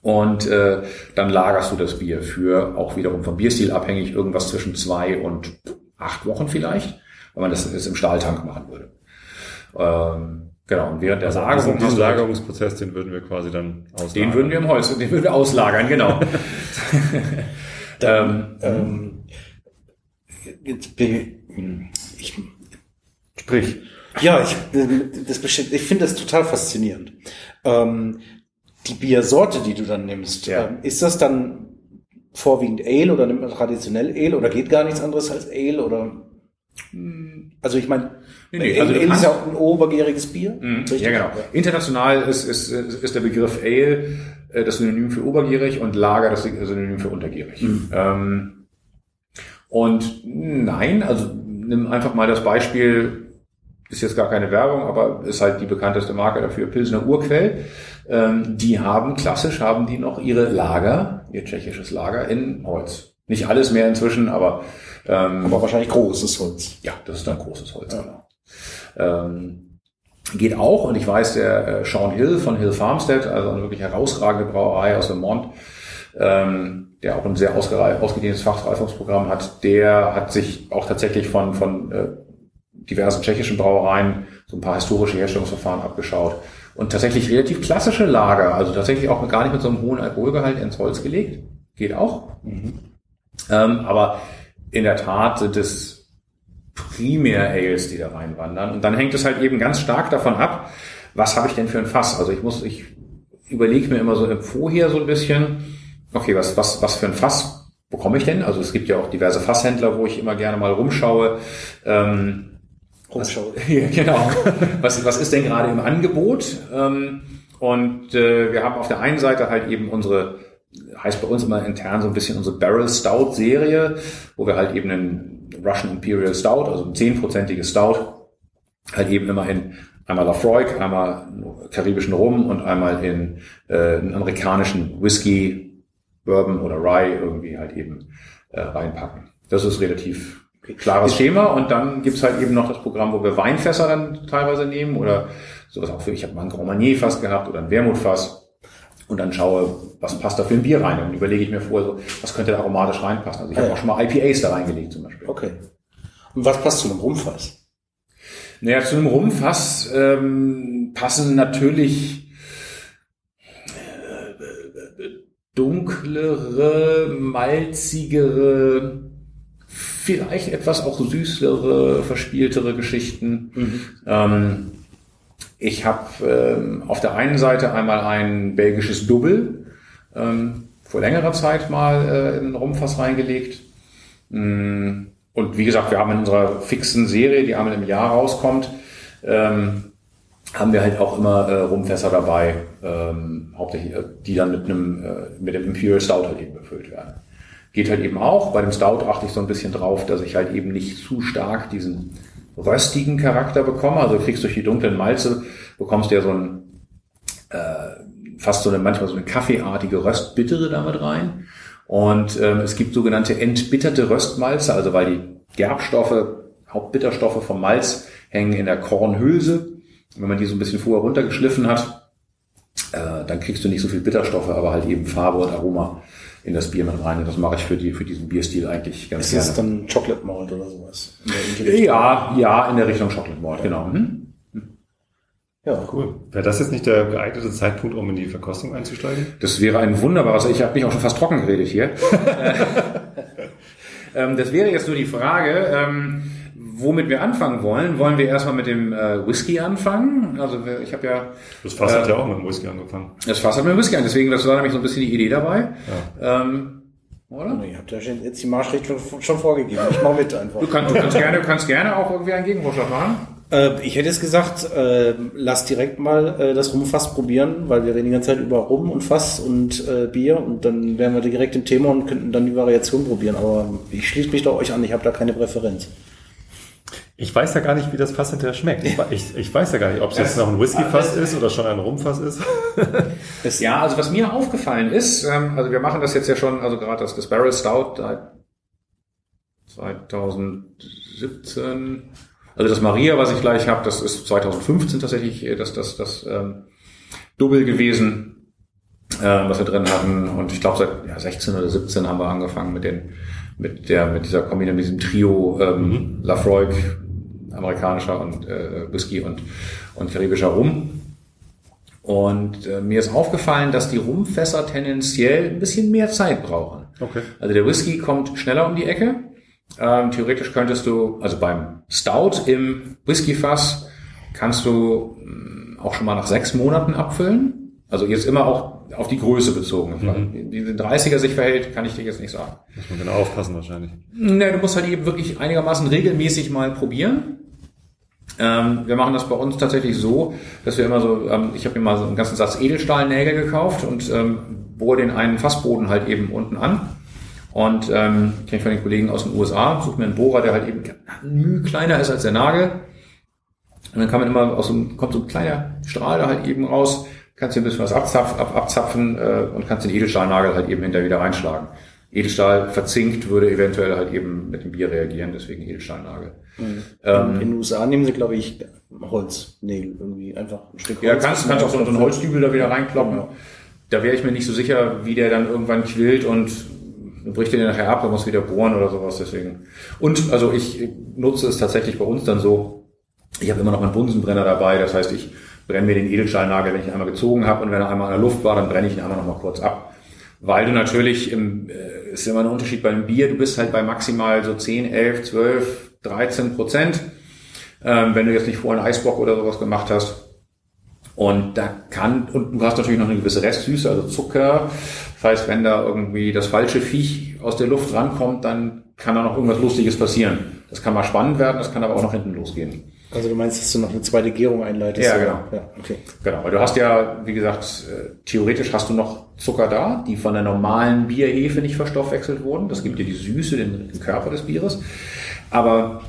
Und äh, dann lagerst du das Bier für auch wiederum vom Bierstil abhängig irgendwas zwischen zwei und acht Wochen vielleicht, wenn man das, das im Stahltank machen würde. Ähm, genau, und während der Also Lagerung diesen, Lagerungsprozess, den würden wir quasi dann auslagern. den würden wir im Holz, den würden wir auslagern, genau. ähm, Ähm, jetzt bin ich, Sprich. ja, ich, das ich finde das total faszinierend. Ähm, die Biersorte, die du dann nimmst, Ja. ähm, ist das dann vorwiegend Ale oder nimmt man traditionell Ale oder geht gar nichts anderes als Ale oder? Also ich meine, Nee, nee, also Ale ist ja auch ein obergäriges Bier. Mhm? Ja, genau. International ist, ist, ist der Begriff Ale äh, das Synonym für obergierig und Lager das Synonym für untergierig. Ähm, und nein, also nimm einfach mal das Beispiel, ist jetzt gar keine Werbung, aber ist halt die bekannteste Marke dafür, Pilsner Urquell. Ähm, die haben, klassisch haben die noch ihre Lager, ihr tschechisches Lager in Holz. Nicht alles mehr inzwischen, aber ähm, Aber wahrscheinlich großes Holz. ja, das ist dann großes Holz, Ja. genau. Ähm, geht auch, und ich weiß, der äh, Sean Hill von Hill Farmstead, also eine wirklich herausragende Brauerei aus Vermont, ähm, der auch ein sehr ausgedehntes Fachreifungsprogramm hat, der hat sich auch tatsächlich von, von äh, diversen tschechischen Brauereien so ein paar historische Herstellungsverfahren abgeschaut und tatsächlich relativ klassische Lager, also tatsächlich auch gar nicht mit so einem hohen Alkoholgehalt ins Holz gelegt. Geht auch. Ähm, aber in der Tat sind es primär Ales, die da reinwandern. Und dann hängt es halt eben ganz stark davon ab, was habe ich denn für ein Fass? Also ich muss, ich überlege mir immer so im Vorher so ein bisschen, okay, was, was, was für ein Fass bekomme ich denn? Also es gibt ja auch diverse Fasshändler, wo ich immer gerne mal rumschaue. Ähm, ja, genau. Was, was ist denn gerade im Angebot? Ähm, und äh, wir haben auf der einen Seite halt eben unsere, heißt bei uns immer intern so ein bisschen unsere Barrel Stout Serie, wo wir halt eben einen Russian Imperial Stout, also ein zehnprozentiges Stout, halt eben immer in einmal Lafroig, einmal karibischen Rum und einmal in äh, einen amerikanischen Whisky, Bourbon oder Rye irgendwie halt eben äh, reinpacken. Das ist relativ klares Schema und dann gibt's halt eben noch das Programm, wo wir Weinfässer dann teilweise nehmen oder sowas auch für, ich habe mal ein Grand Marnier Fass gehabt oder ein Wermutfass und dann schaue, was passt da für ein Bier rein und überlege ich mir vorher so, was könnte da aromatisch reinpassen. Also ich habe auch schon mal IPAs da reingelegt zum Beispiel. Okay. Und was passt zu einem Rumfass? Naja, zu einem Rumfass ähm, passen natürlich äh, dunklere, malzigere, vielleicht etwas auch süßere, verspieltere Geschichten. Ähm, ich habe ähm, auf der einen Seite einmal ein belgisches Double ähm, vor längerer Zeit mal äh, in ein Rumfass reingelegt. Mm, Und wie gesagt, wir haben in unserer fixen Serie, die einmal im Jahr rauskommt, ähm, haben wir halt auch immer äh, Rumfässer dabei, ähm, hauptsächlich, äh, die dann mit einem äh, mit dem Imperial Stout halt eben befüllt werden. Geht halt eben auch. Bei dem Stout achte ich so ein bisschen drauf, dass ich halt eben nicht zu stark diesen röstigen Charakter bekomme. Also kriegst durch die dunklen Malze, bekommst du ja so ein äh, fast so eine, manchmal so eine kaffeeartige Röstbittere damit rein. Und ähm, es gibt sogenannte entbitterte Röstmalze, also weil die Gerbstoffe, Hauptbitterstoffe vom Malz hängen in der Kornhülse. Wenn man die so ein bisschen vorher runtergeschliffen hat, äh, dann kriegst du nicht so viel Bitterstoffe, aber halt eben Farbe und Aroma in das Bier mit rein. Und das mache ich für, die, für diesen Bierstil eigentlich ganz Ist gerne. das dann Chocolate Malt oder sowas? Ja, ja, in der Richtung Chocolate Malt, genau. Hm? Ja, Cool. Wäre das jetzt nicht der geeignete Zeitpunkt, um in die Verkostung einzusteigen? Das wäre ein wunderbares, ich habe mich auch schon fast trocken geredet hier. ähm, das wäre jetzt nur die Frage, ähm, womit wir anfangen wollen. Wollen wir erstmal mit dem äh, Whisky anfangen? Also ich habe ja, Das Fass hat Äh, ja auch mit dem Whisky angefangen. das Fass hat mit dem Whisky an, deswegen das war nämlich so ein bisschen die Idee dabei. Ähm, oder? Ihr habt ja jetzt die Marschrichtung schon vorgegeben. Ich mache mit einfach. Du kannst, du kannst gerne, du kannst gerne auch irgendwie einen Gegenvorschlag machen. Äh, ich hätte es gesagt, äh, lass direkt mal äh, das Rumfass probieren, weil wir reden die ganze Zeit über Rum und Fass und äh, Bier und dann wären wir direkt im Thema und könnten dann die Variation probieren. Aber ich schließe mich da euch an, ich habe da keine Präferenz. Ich weiß ja gar nicht, wie das Fass hinterher schmeckt. Ich, ich, weiß ja gar nicht, ob es jetzt noch ein Whisky-Fass ist oder schon ein Rumfass ist. ja, also was mir aufgefallen ist, ähm, also wir machen das jetzt ja schon, also gerade das, das Barrel Stout seit 2017 also das Maria, was ich gleich habe, das ist 2015 tatsächlich äh, das, das, das ähm, Double gewesen, äh, was wir drin hatten. Und ich glaube, seit ja, 16 oder 17 haben wir angefangen mit den mit der mit dieser Kombination, mit diesem Trio ähm, mhm. Lafroig, amerikanischer und äh, Whisky und und karibischer Rum. Und äh, mir ist aufgefallen, dass die Rumfässer tendenziell ein bisschen mehr Zeit brauchen. Okay. Also der Whisky kommt schneller um die Ecke ähm, theoretisch könntest du, also beim Stout im Whiskyfass, kannst du mh, mm, auch schon mal nach sechs Monaten abfüllen. Also jetzt immer auch auf die Größe bezogen. Mhm. Wie den 30er sich verhält, kann ich dir jetzt nicht sagen. Muss man genau aufpassen wahrscheinlich. Ne, du musst halt eben wirklich einigermaßen regelmäßig mal probieren. Ähm, wir machen das bei uns tatsächlich so, dass wir immer so, ähm, ich habe mir mal so einen ganzen Satz Edelstahlnägel gekauft und ähm, bohre den einen Fassboden halt eben unten an und ähm, kenne ich von den Kollegen aus den USA, suche mir einen Bohrer, der halt eben müh kleiner ist als der Nagel. Und dann kann man immer aus so einem, kommt so ein kleiner Strahl da halt eben raus, kannst dir ein bisschen was abzapf, ab, abzapfen äh, und kannst den Edelstahlnagel halt eben hinterher wieder reinschlagen. Edelstahl verzinkt würde eventuell halt eben mit dem Bier reagieren, deswegen Edelstahlnagel. Mhm. Ähm, in den USA nehmen sie, glaube ich, Holznägel irgendwie einfach ein Stück Holz. Ja, kannst, kannst auch so, einen Holzdübel da wieder reinkloppen. Ja. Da wäre ich mir nicht so sicher, wie der dann irgendwann quillt und bricht den nachher ab, dann muss wieder bohren oder sowas, deswegen. Und, also ich nutze es tatsächlich bei uns dann so, ich habe immer noch meinen Bunsenbrenner dabei, das heißt, ich brenne mir den Edelstahlnagel, wenn ich ihn einmal gezogen habe und wenn er einmal in der Luft war, dann brenne ich ihn einmal noch mal kurz ab. Weil du natürlich, im, äh, ist immer ein Unterschied beim Bier, du bist halt bei maximal so 10, 11, 12, 13 Prozent, ähm, wenn du jetzt nicht vorher einen Eisbock oder sowas gemacht hast. Und da kann, und du hast natürlich noch eine gewisse Restsüße, also Zucker. Das heißt, wenn da irgendwie das falsche Viech aus der Luft rankommt, dann kann da noch irgendwas Lustiges passieren. Das kann mal spannend werden, das kann aber auch nach hinten losgehen. Also du meinst, dass du noch eine zweite Gärung einleitest? Ja, genau. Ja, okay. Genau, weil du hast ja, wie gesagt, äh, theoretisch hast du noch Zucker da, die von der normalen Bierhefe nicht verstoffwechselt wurden. Das gibt dir die Süße, den, den Körper des Bieres. Aber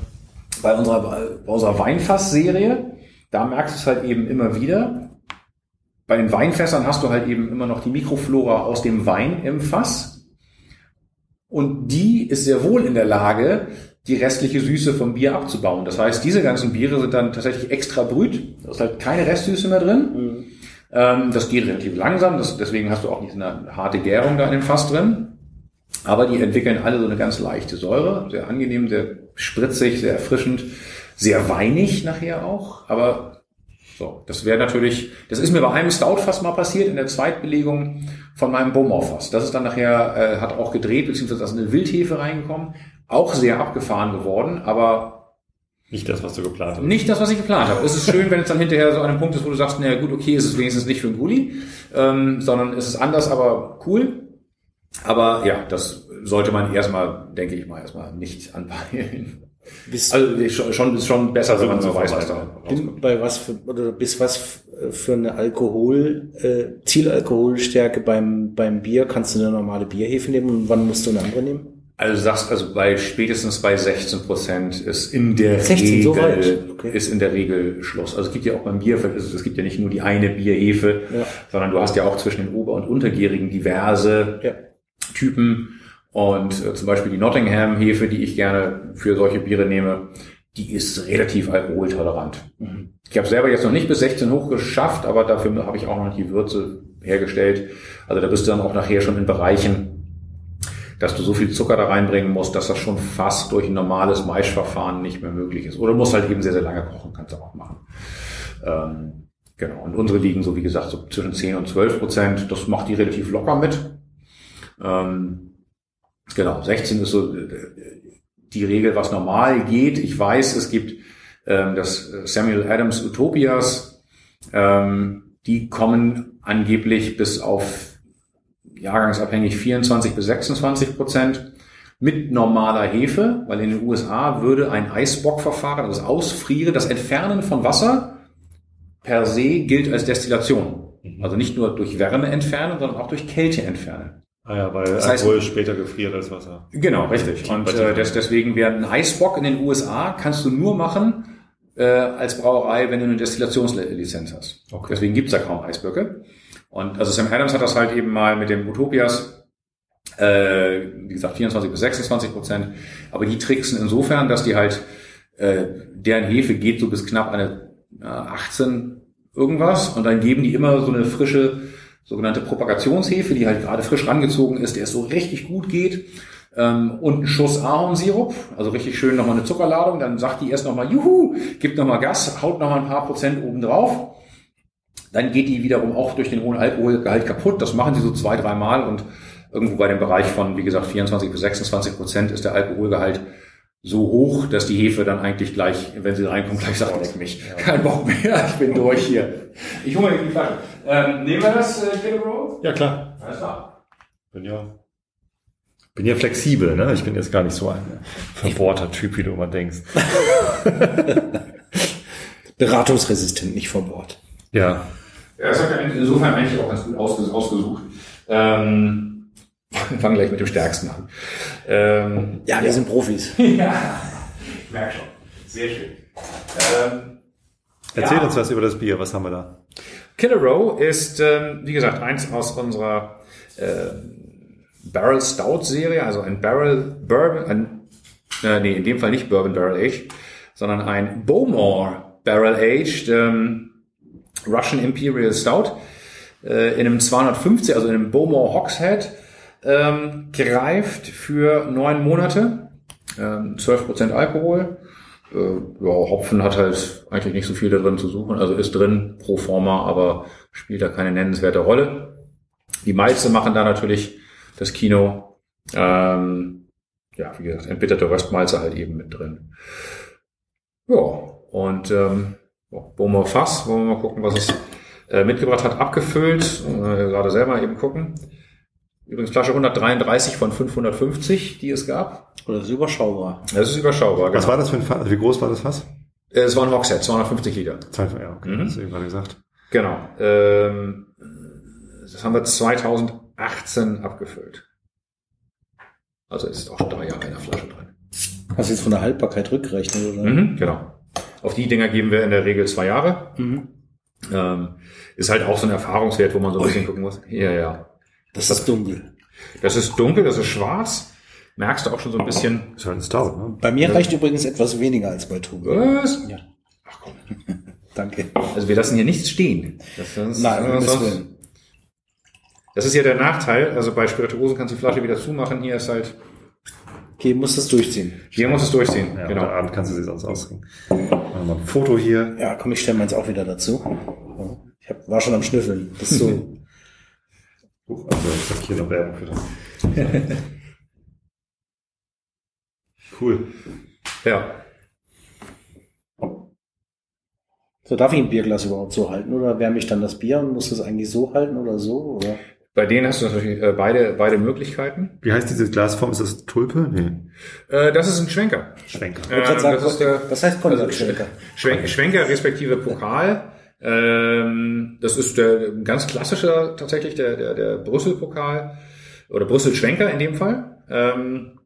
bei unserer, bei unserer Weinfass-Serie, da merkst du es halt eben immer wieder. Bei den Weinfässern hast du halt eben immer noch die Mikroflora aus dem Wein im Fass. Und die ist sehr wohl in der Lage, die restliche Süße vom Bier abzubauen. Das heißt, diese ganzen Biere sind dann tatsächlich extra brüht. Da ist halt keine Restsüße mehr drin. Mhm. Ähm, das geht relativ langsam. Das, deswegen hast du auch nicht eine harte Gärung da in dem Fass drin. Aber die entwickeln alle so eine ganz leichte Säure. Sehr angenehm, sehr spritzig, sehr erfrischend sehr weinig nachher auch, aber so, das wäre natürlich, das ist mir bei einem Stout-Fass mal passiert in der Zweitbelegung von meinem Bowmore-Fass. Das ist dann nachher, äh, hat auch gedreht, beziehungsweise da ist eine Wildhefe reingekommen, auch sehr abgefahren geworden, aber nicht das, was du geplant hast. Nicht das, was ich geplant habe. Es ist schön, wenn es dann hinterher so an einem Punkt ist, wo du sagst, naja gut, okay, es ist wenigstens nicht für einen Gulli, ähm, sondern es ist anders, aber cool. Aber ja, das sollte man erstmal, denke ich mal, erstmal nicht anpeilen. Bis also schon, ist schon besser, wenn man so weiß, was da. Bei was für, oder bis was für eine Alkohol, äh, Zielalkoholstärke beim, beim Bier kannst du eine normale Bierhefe nehmen und wann musst du eine andere nehmen? Also du sagst, also bei spätestens bei 16 Prozent ist in der 16, Regel, so okay. ist in der Regel Schluss. Also es gibt ja auch beim Bier, es gibt ja nicht nur die eine Bierhefe, ja. sondern du hast ja auch zwischen den Ober- und Untergärigen diverse ja. Typen. Und äh, zum Beispiel die Nottingham-Hefe, die ich gerne für solche Biere nehme, die ist relativ alkoholtolerant. Mhm. Ich habe selber jetzt noch nicht bis 16 hoch geschafft, aber dafür habe ich auch noch die Würze hergestellt. Also da bist du dann auch nachher schon in Bereichen, dass du so viel Zucker da reinbringen musst, dass das schon fast durch ein normales Maischverfahren nicht mehr möglich ist. Oder du musst halt eben sehr, sehr lange kochen, kannst du auch machen. Ähm, genau. Und unsere liegen so, wie gesagt, so zwischen 10 und 12 Prozent. Das macht die relativ locker mit. Ähm, Genau, 16 ist so äh, die Regel, was normal geht. Ich weiß, es gibt ähm, das Samuel Adams Utopias, ähm, die kommen angeblich bis auf jahrgangsabhängig 24 bis 26 Prozent. mit normaler Hefe, weil in den USA würde ein Eisbockverfahren, also das Ausfrieren, das Entfernen von Wasser per se gilt als Destillation. Also nicht nur durch Wärme entfernen, sondern auch durch Kälte entfernen. Ah ja, weil Das heißt- Alkohol später gefriert als Wasser. Genau, richtig. Und äh, des, deswegen wäre ein Eisbock in den USA kannst du nur machen äh, als Brauerei, wenn du eine Destillationslizenz hast. Okay. Deswegen gibt's da kaum Eisböcke. Und also Sam Adams hat das halt eben mal mit dem Utopias, äh, wie gesagt, 24 bis 26 Prozent. Aber die tricksen insofern, dass die halt, äh, deren Hefe geht so bis knapp eine äh, 18 irgendwas und dann geben die immer so eine frische sogenannte Propagationshefe, die halt gerade frisch rangezogen ist, der es so richtig gut geht. Ähm, und einen Schuss Ahornsirup, also richtig schön nochmal eine Zuckerladung. Dann sagt die erst nochmal, juhu, gibt nochmal Gas, haut nochmal ein paar Prozent oben drauf. Dann geht die wiederum auch durch den hohen Alkoholgehalt kaputt. Das machen sie so zwei, dreimal und irgendwo bei dem Bereich von, wie gesagt, 24 bis 26 Prozent ist der Alkoholgehalt so hoch, dass die Hefe dann eigentlich gleich, wenn sie reinkommt, gleich sagt, leck mich, kein Bock mehr, ich bin durch hier. Ich hole mir die Flasche. Ähm, nehmen wir das, äh, Roll? Ja, klar. Alles klar. Bin ja, bin ja flexibel, ne? Ich bin jetzt gar nicht so ein verbohrter Typ, wie du immer denkst. Beratungsresistent, nicht von Bord. Ja. Ja, das hat er insofern eigentlich auch ganz gut ausges ausgesucht. Ähm, wir fangen gleich mit dem Stärksten an. Ähm, Ja, wir sind Profis. ja, ich merke schon. Sehr schön. Ähm, Erzähl Ja. uns was über das Bier. Was haben wir da? Killer Row ist, ähm, wie gesagt, eins aus unserer äh, Barrel Stout Serie, also ein Barrel Bourbon, ein, äh, nee, in dem Fall nicht Bourbon Barrel Aged, sondern ein Bowmore Barrel Aged ähm, Russian Imperial Stout äh, in einem 250, also in einem Bowmore Hogshead, ähm, gereift für neun Monate, ähm, 12% Alkohol. Äh, ja, Hopfen hat halt eigentlich nicht so viel da drin zu suchen, also ist drin pro forma, aber spielt da keine nennenswerte Rolle. Die Malze machen da natürlich das Kino. Ähm, ja, wie gesagt, entbitterte Röstmalze halt eben mit drin. Ja, und ähm, ja, Bohmer Fass, wollen wir mal gucken, was es äh, mitgebracht hat, abgefüllt. Äh, gerade selber eben gucken. Übrigens Flasche 133 von 550, die es gab. Oder ist überschaubar. Das ist überschaubar. Was genau. war das für ein Fass? Wie groß war das Fass? Äh, Es war ein Hogshead, 250 Liter. Ja, okay. Mhm. Hast du gerade gesagt. Genau. Ähm, das haben wir 2018 abgefüllt. Also ist auch drei Jahre in der Flasche drin. Hast du jetzt von der Haltbarkeit rückgerechnet, oder? Mhm, genau. Auf die Dinger geben wir in der Regel zwei Jahre. Mhm. Ähm, ist halt auch so ein Erfahrungswert, wo man so ein bisschen gucken muss. Ja, ja. Das ist dunkel. Das ist dunkel, das ist schwarz. Merkst du auch schon so ein bisschen. Ist halt ein Stout, ne? Bei mir reicht übrigens etwas weniger als bei Tobi. Was? Ja, Ach komm. danke. Also wir lassen hier nichts stehen. Das, das, Nein, das, Gottes das, Willen. das ist ja der Nachteil. Also bei Spirituosen kannst du die Flasche wieder zumachen. Hier ist halt, Okay, muss das durchziehen. hier muss es durchziehen. Ja, genau. Abend kannst du sie sonst wir mal ein Foto hier. Ja, komm, ich stelle meins auch wieder dazu. Ich hab, war schon am Schnüffeln. Das ist so. Huch, Also ich habe hier noch Werbung für das. Cool. Ja. So, darf ich ein Bierglas überhaupt so halten oder wärme ich dann das Bier und muss das eigentlich so halten oder so? Oder? Bei denen hast du natürlich äh, beide, beide Möglichkeiten. Wie heißt diese Glasform? Ist das Tulpe? Nee. Äh, das ist ein Schwenker. Schwenker. Ähm, sagen, das ist der- was heißt Konjakschwenker? Schwenker, Schwenker respektive Pokal. Ähm, das ist der ganz klassischer tatsächlich, der, der, der Brüssel-Pokal oder Brüssel-Schwenker in dem Fall. Ähm,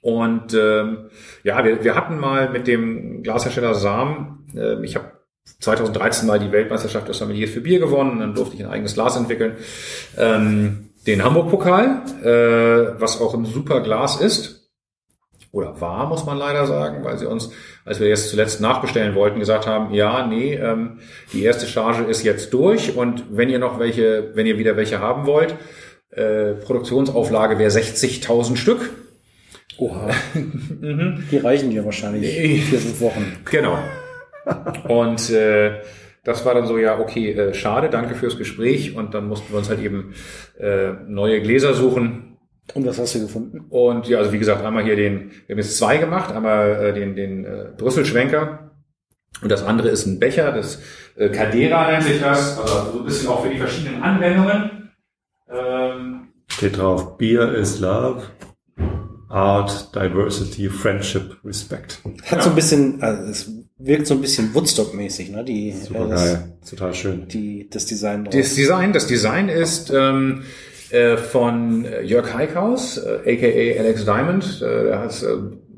und ähm, ja, wir, wir hatten mal mit dem Glashersteller Sam, äh, ich habe 2013 mal die Weltmeisterschaft des Sommeliers für Bier gewonnen, dann durfte ich ein eigenes Glas entwickeln. Ähm, den Hamburg-Pokal, äh, was auch ein super Glas ist, oder war, muss man leider sagen, weil sie uns, als wir jetzt zuletzt nachbestellen wollten, gesagt haben, ja, nee, ähm, die erste Charge ist jetzt durch und wenn ihr noch welche, wenn ihr wieder welche haben wollt, äh, Produktionsauflage wäre 60.000 Stück. Oha. Die reichen dir wahrscheinlich vier, fünf Wochen. Genau. Und äh, das war dann so, ja, okay, äh, schade, danke fürs Gespräch. Und dann mussten wir uns halt eben äh, neue Gläser suchen. Und was hast du gefunden? Und ja, also wie gesagt, einmal hier den, wir haben jetzt zwei gemacht, einmal äh, den, den äh, Brüssel-Schwenker und das andere ist ein Becher, das äh, Cadera nennt sich das, also so ein bisschen auch für die verschiedenen Anwendungen. Ähm, Steht drauf, Beer is Love. Art, Diversity, Friendship, Respect. Hat so ein bisschen, also es wirkt so ein bisschen Woodstock-mäßig, ne? Die, Super äh, das, geil. Total schön. die, das Design drauf. Das Design, das Design ist ähm, äh, von Jörg Heikhaus, äh, aka Alex Diamond. Äh, er ist äh,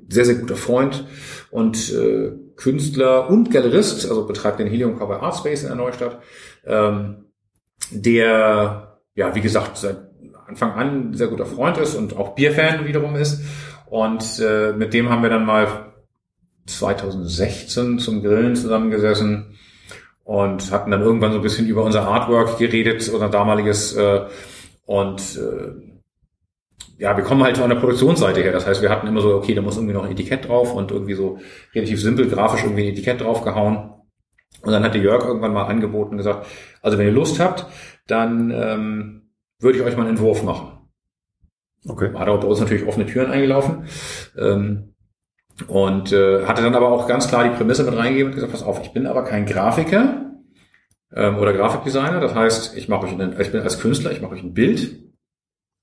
sehr, sehr guter Freund und äh, Künstler und Galerist, also betreibt den Helium Cover Art Space in der Neustadt, ähm, der, ja, wie gesagt, seit Anfang an ein sehr guter Freund ist und auch Bierfan wiederum ist. Und äh, mit dem haben wir dann mal 2016 zum Grillen zusammengesessen und hatten dann irgendwann so ein bisschen über unser Artwork geredet, unser damaliges äh, und äh, ja, wir kommen halt von der Produktionsseite her. Das heißt, wir hatten immer so, okay, da muss irgendwie noch ein Etikett drauf und irgendwie so relativ simpel grafisch irgendwie ein Etikett draufgehauen. Und dann hatte Jörg irgendwann mal angeboten und gesagt, also wenn ihr Lust habt, dann ähm, würde ich euch mal einen Entwurf machen. Okay. Hat aber bei uns natürlich offene Türen eingelaufen. Ähm, und äh, hatte dann aber auch ganz klar die Prämisse mit reingegeben und gesagt, pass auf, ich bin aber kein Grafiker ähm, oder Grafikdesigner. Das heißt, ich mache euch einen, ich bin als Künstler, ich mache euch ein Bild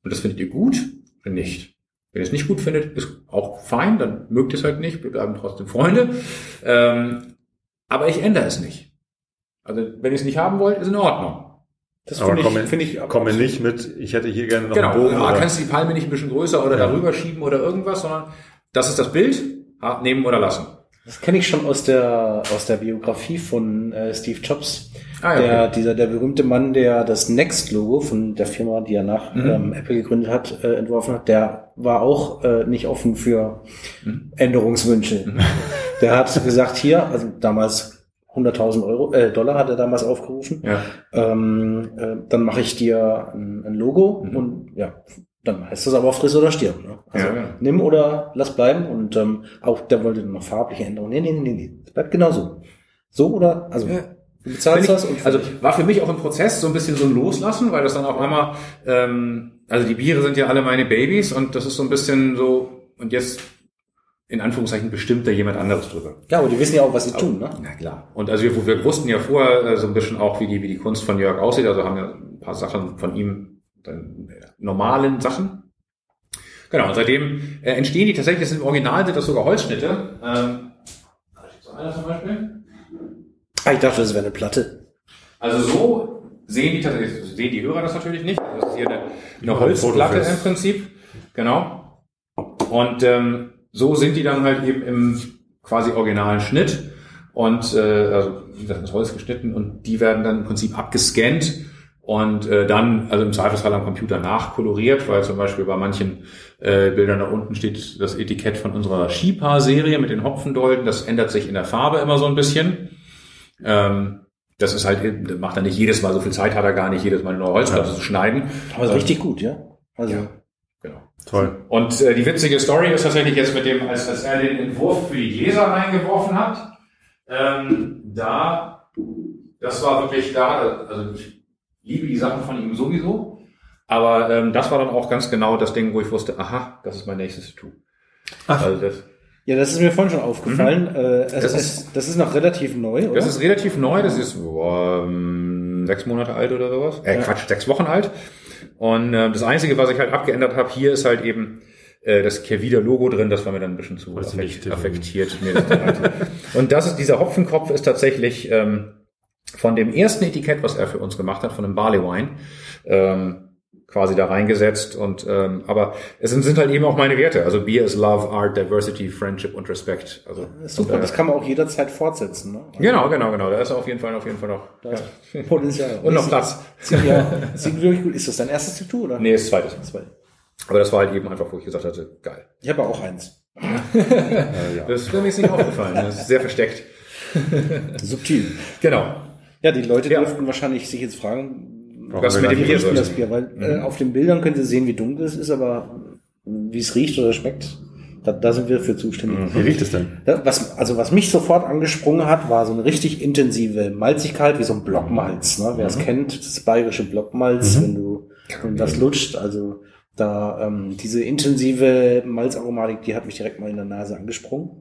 und das findet ihr gut oder nicht. Wenn ihr es nicht gut findet, ist auch fein, dann mögt ihr es halt nicht, wir bleiben trotzdem Freunde. Ähm, aber ich ändere es nicht. Also wenn ihr es nicht haben wollt, ist in Ordnung. Das Aber finde komme, ich, ich komme nicht mit, ich hätte hier gerne noch Genau, einen Bogen. oder- kannst du die Palme nicht ein bisschen größer oder Ja. darüber schieben oder irgendwas, sondern das ist das Bild, nehmen oder lassen. Das kenne ich schon aus der aus der Biografie von äh, Steve Jobs. Ah, ja, der, okay. dieser der berühmte Mann, der das Next-Logo von der Firma, die er nach Mhm. ähm, Apple gegründet hat, äh, entworfen hat, der war auch äh, nicht offen für Mhm. Änderungswünsche. Der hat gesagt, hier, also damals 100.000 Euro, äh, Dollar hat er damals aufgerufen, Ja. ähm, äh, dann mache ich dir ein, ein Logo Mhm. und ja, dann heißt das aber friss oder stirb. Ne? Also Ja, ja. nimm oder lass bleiben und ähm, auch der wollte noch farbliche Änderungen. Nee, nee, nee, nee, es bleibt genau so. So oder, also Ja. du bezahlst Find das ich, und also war für mich auch im Prozess so ein bisschen so ein Loslassen, weil das dann auf einmal, ähm, also die Biere sind ja alle meine Babys und das ist so ein bisschen so, und jetzt in Anführungszeichen bestimmt da jemand anderes drüber. ja, aber die wissen ja auch, was sie tun, ne? Na klar. Und also wir, wir wussten ja vorher äh, so ein bisschen auch, wie die, wie die Kunst von Jörg aussieht, also haben ja ein paar Sachen von ihm, dann, äh, normalen Sachen. Genau, und seitdem äh, entstehen die tatsächlich, das sind im Original sind das sogar Holzschnitte. Ähm, da steht so einer zum Beispiel. Ah, ich dachte, das wäre eine Platte. Also so sehen die tatsächlich, sehen die Hörer das natürlich nicht. Das ist hier eine, eine ein Holzplatte im Prinzip. Genau. Und ähm, so sind die dann halt eben im quasi originalen Schnitt. Und äh, also wie gesagt, das Holz geschnitten und die werden dann im Prinzip abgescannt und äh, dann, also im Zweifelsfall am Computer nachkoloriert, weil zum Beispiel bei manchen äh, Bildern da unten steht das Etikett von unserer Skipa-Serie mit den Hopfendolden. Das ändert sich in der Farbe immer so ein bisschen. Ähm, das ist halt, macht er nicht jedes Mal, so viel Zeit hat er gar nicht, jedes Mal eine neue Holzplatte zu schneiden. Aber so Ähm, richtig gut, ja? Also, Ja, genau. Toll. Und äh, die witzige Story ist tatsächlich jetzt mit dem, als, als er den Entwurf für die Gläser reingeworfen hat, ähm, da, das war wirklich da, also ich liebe die Sachen von ihm sowieso, aber ähm, das war dann auch ganz genau das Ding, wo ich wusste, aha, das ist mein nächstes Tattoo. Ach. Also das, ja, das ist mir vorhin schon aufgefallen. Äh, es Mhm. Das ist, das ist noch relativ neu, oder? Das ist relativ neu, das ist boah, ähm, sechs Monate alt oder sowas. Äh, Ja. Quatsch, sechs Wochen alt. Und äh, das Einzige, was ich halt abgeändert habe, hier ist halt eben äh, das Kervida-Logo drin, das war mir dann ein bisschen zu affekt, affektiert. Mir das halt. Und das ist, dieser Hopfenkopf ist tatsächlich ähm, von dem ersten Etikett, was er für uns gemacht hat, von dem Barley Wine, ähm, quasi da reingesetzt und ähm, aber es sind, sind halt eben auch meine Werte. Also Beer is Love, Art, Diversity, Friendship und Respect. Also Super, und, äh, das kann man auch jederzeit fortsetzen, ne? Also, Genau, genau, genau. Da ist auf jeden Fall, auf jeden Fall noch. Ist Potenzial. Und noch Platz. Sieht, ja, sieht wirklich gut. Ist das dein erstes Tattoo, oder? Nee, ist zweites. Zwei. Aber das war halt eben einfach, wo ich gesagt hatte, geil. Ich habe auch eins. Äh, ja. Das ist mir jetzt nicht aufgefallen. Das ist sehr versteckt. Subtil. Genau. Ja, die Leute Ja. dürften wahrscheinlich sich jetzt fragen, Was wir mit dem Bier so das. Bier? Weil äh, auf den Bildern können Sie sehen, wie dunkel es ist, aber wie es riecht oder schmeckt, da, da sind wir für zuständig. Wie riecht es denn? Ja, Was, also was mich sofort angesprungen hat, war so eine richtig intensive Malzigkeit, wie so ein Blockmalz. Ne? Wer es kennt, das bayerische Blockmalz, wenn du wenn das lutscht. Also da ähm, diese intensive Malzaromatik, die hat mich direkt mal in der Nase angesprungen.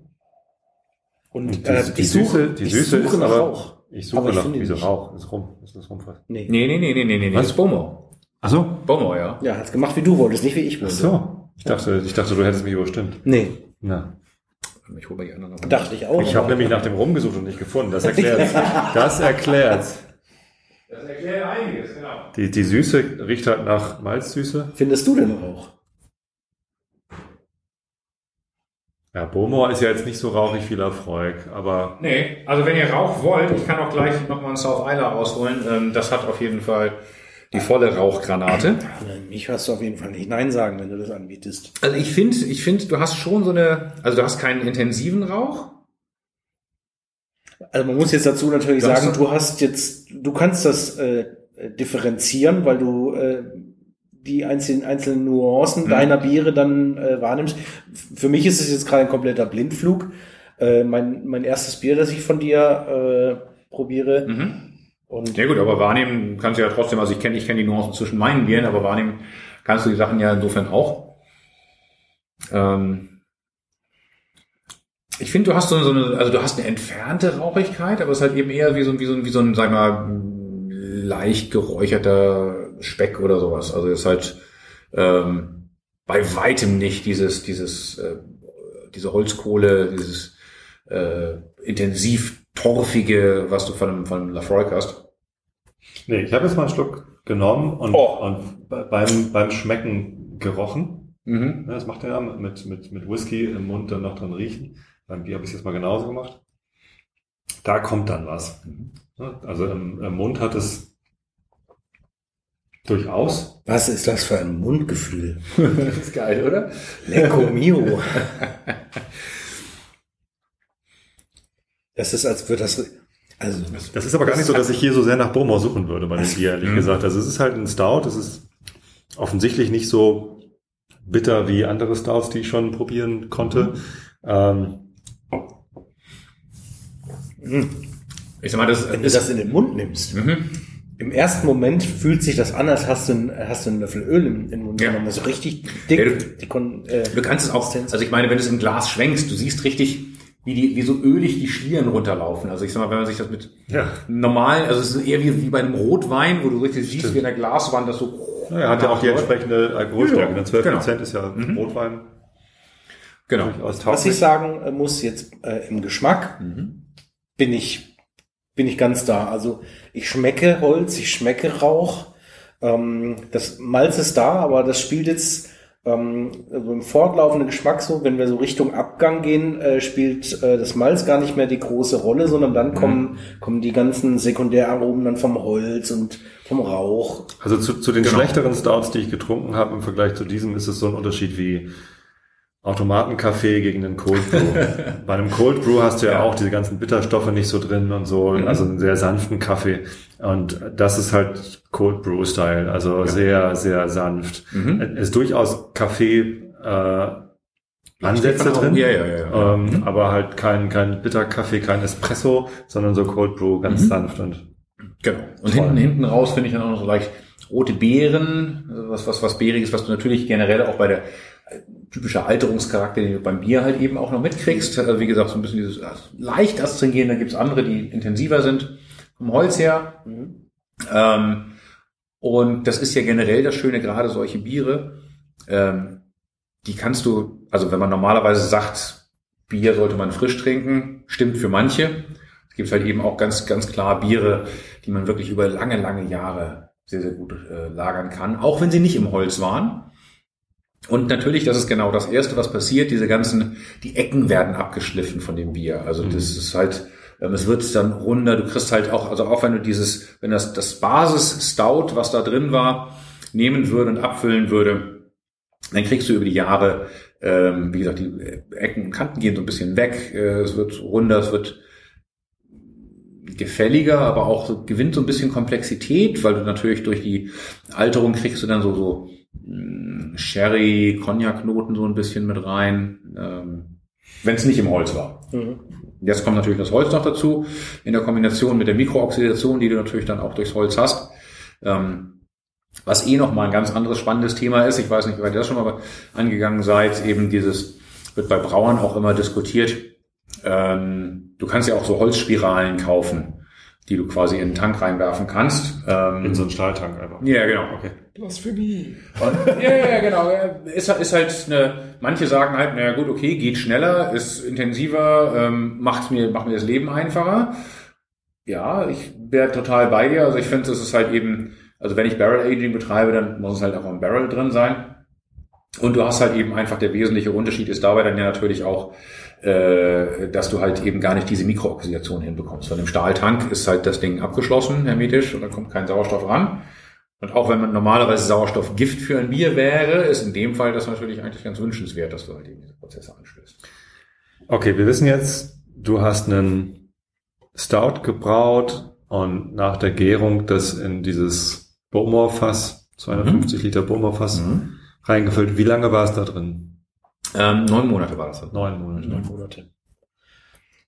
Und, Und die- äh, die ich suche, Süße- die Süße ist nach aber- Rauch. Ich suche ich nach, finde wieso nicht. Rauch? Ist rum. Ist das Rumfass? Nee. Nee, nee, nee, nee, nee, nee. Was? Das ist Bomo. Ach so. Bomo, ja. Ja, hat's gemacht, wie du wolltest, nicht wie ich Ach wollte. so. Ich dachte, ich dachte, du hättest mich überstimmt. Nee, Na. Ich hole mal die anderen noch. dachte ich auch. Ich habe nämlich nach dem rumgesucht und nicht gefunden. Das erklärt. Das erklärt. Das erklärt einiges, genau. Die, die Süße riecht halt nach Malzsüße. Findest du denn auch? Ja, Bowmore ist ja jetzt nicht so rauchig wie Lafroig, aber Nee, also wenn ihr Rauch wollt, ich kann auch gleich nochmal einen South Isla rausholen. Ähm, das hat auf jeden Fall die volle Rauchgranate. Nein, mich wirst du auf jeden Fall nicht Nein sagen, wenn du das anbietest. Also ich finde, ich finde, du hast schon so eine, also du hast keinen intensiven Rauch. Also man muss jetzt dazu natürlich Du hast sagen, so- du hast jetzt, du kannst das äh, differenzieren, weil du äh, die einzelnen, einzelnen Nuancen Mhm. deiner Biere dann äh, wahrnimmst. Für mich ist es jetzt gerade ein kompletter Blindflug. Äh, mein, mein erstes Bier, das ich von dir äh, probiere. Mhm. Und Ja gut, aber wahrnehmen kannst du ja trotzdem, also ich kenne ich kenne die Nuancen zwischen meinen Bieren, aber wahrnehmen kannst du die Sachen ja insofern auch. Ähm ich finde, du hast so, eine, also du hast eine entfernte Rauchigkeit, aber es ist halt eben eher wie so, ein- wie so, ein- wie so ein, sag mal, leicht geräucherter Speck oder sowas. Also es ist halt ähm, bei weitem nicht dieses, dieses, äh, diese Holzkohle, dieses äh, intensiv torfige, was du von einem, von einem Lafroig hast. nee, ich habe jetzt mal einen Schluck genommen und, Oh. und be- beim, beim Schmecken gerochen. Mhm. Das macht er ja mit, mit, mit Whisky im Mund dann noch dran riechen. Beim Bier habe ich es jetzt mal genauso gemacht. Da kommt dann was. Ja, Also im, im Mund hat es durchaus. was ist das für ein Mundgefühl? Das ist geil, oder? Lecco mio. Das ist, als würde das, also, Das ist aber gar nicht so, dass ich hier so sehr nach Bowmore suchen würde bei dem Bier, ehrlich Mhm. gesagt. Also es ist halt ein Stout, es ist offensichtlich nicht so bitter wie andere Stouts, die ich schon probieren konnte. Ähm, Ich sag mal, das wenn du das in den Mund nimmst, mhm. Im ersten Moment fühlt sich das an, als hast du, hast du einen Löffel Öl im, im Mund Ja. genommen. Das ist richtig dick. Ja, du- die Kon, äh, Du kannst es auch, also ich meine, wenn du es im Glas schwenkst, du siehst richtig, wie die, wie so ölig die Schlieren runterlaufen. Also ich sag mal, wenn man sich das mit ja. normalen, also es ist eher wie, wie bei einem Rotwein, wo du richtig siehst, wie in der Glaswand das so. Er hat ja auch die entsprechende Alkoholstärke. Ja, Ne? 12 genau. Prozent ist ja Rotwein Genau. was ich sagen äh, muss jetzt äh, im Geschmack, bin ich, bin ich ganz da. Also ich schmecke Holz, ich schmecke Rauch. Ähm, das Malz ist da, aber das spielt jetzt ähm, also im fortlaufenden Geschmack so, wenn wir so Richtung Abgang gehen, äh, spielt äh, das Malz gar nicht mehr die große Rolle, sondern dann kommen, kommen die ganzen Sekundäraromen dann vom Holz und vom Rauch. Also zu, zu den Genau. schlechteren Stouts, die ich getrunken habe im Vergleich zu diesem, ist es so ein Unterschied wie Automatenkaffee gegen einen Cold Brew. Bei einem Cold Brew hast du ja, Ja. auch diese ganzen Bitterstoffe nicht so drin und so, Mhm. also einen sehr sanften Kaffee. Und das ist halt Cold Brew Style, also sehr, sehr sanft. Mhm. Es ist durchaus Kaffee äh, Ansätze drin. Ja, ja, ja. ja. Ähm, Mhm. Aber halt kein, kein Bitterkaffee, kein Espresso, sondern so Cold Brew, ganz Mhm. sanft und Genau. Und Toll. hinten, hinten raus finde ich dann auch noch so leicht rote Beeren, also was, was, was Beeriges, was du natürlich generell auch bei der äh, typische Alterungscharakter, den du beim Bier halt eben auch noch mitkriegst. Also wie gesagt, so ein bisschen dieses leicht astringierende, da gibt's andere, die intensiver sind vom Holz her. Ähm, und das ist ja generell das Schöne, gerade solche Biere, ähm, die kannst du, also wenn man normalerweise sagt, Bier sollte man frisch trinken, stimmt für manche. Es gibt halt eben auch ganz, ganz klar Biere, die man wirklich über lange, lange Jahre sehr, sehr gut äh, lagern kann, auch wenn sie nicht im Holz waren. Und natürlich, das ist genau das Erste, was passiert. Diese ganzen, die Ecken werden abgeschliffen von dem Bier. Also das ist halt, ähm, es wird dann runder. Du kriegst halt auch, also auch wenn du dieses, wenn das, das Basis-Stout, was da drin war, nehmen würde und abfüllen würde, dann kriegst du über die Jahre, ähm, wie gesagt, die Ecken und Kanten gehen so ein bisschen weg. Äh, es wird runder, es wird gefälliger, aber auch so, gewinnt so ein bisschen Komplexität, weil du natürlich durch die Alterung kriegst du dann so, so Sherry, Cognac-Noten so ein bisschen mit rein, ähm, wenn es nicht im Holz war. Mhm. Jetzt kommt natürlich das Holz noch dazu, in der Kombination mit der Mikrooxidation, die du natürlich dann auch durchs Holz hast. Ähm, was eh noch mal ein ganz anderes spannendes Thema ist, ich weiß nicht, ob ihr das schon mal angegangen seid, eben dieses, wird bei Brauern auch immer diskutiert, ähm, du kannst ja auch so Holzspiralen kaufen, die du quasi in den Tank reinwerfen kannst. Ähm, In so einen Stahltank einfach. ja, genau. Okay. Blasphemie. Und, ja, ja, genau. Ist, ist halt eine, manche sagen halt, naja gut, okay, geht schneller, ist intensiver, ähm, macht mir, macht mir das Leben einfacher. Ja, ich wäre total bei dir. Also ich finde, es ist halt eben, also wenn ich Barrel Aging betreibe, dann muss es halt auch im Barrel drin sein. Und du hast halt eben einfach, der wesentliche Unterschied ist dabei dann ja natürlich auch, äh, dass du halt eben gar nicht diese Mikrooxidation hinbekommst. Weil im Stahltank ist halt das Ding abgeschlossen, hermetisch, und da kommt kein Sauerstoff ran. Und auch wenn man normalerweise Sauerstoff Gift für ein Bier wäre, ist in dem Fall das natürlich eigentlich ganz wünschenswert, dass du halt eben diese Prozesse anstößt. Okay, wir wissen jetzt, du hast einen Stout gebraut und nach der Gärung das in dieses Bowmore-Fass, 250 Liter Bowmore-Fass, reingefüllt. Wie lange war es da drin? Ähm, neun Monate war das dann. Neun Monate. Neun Monate.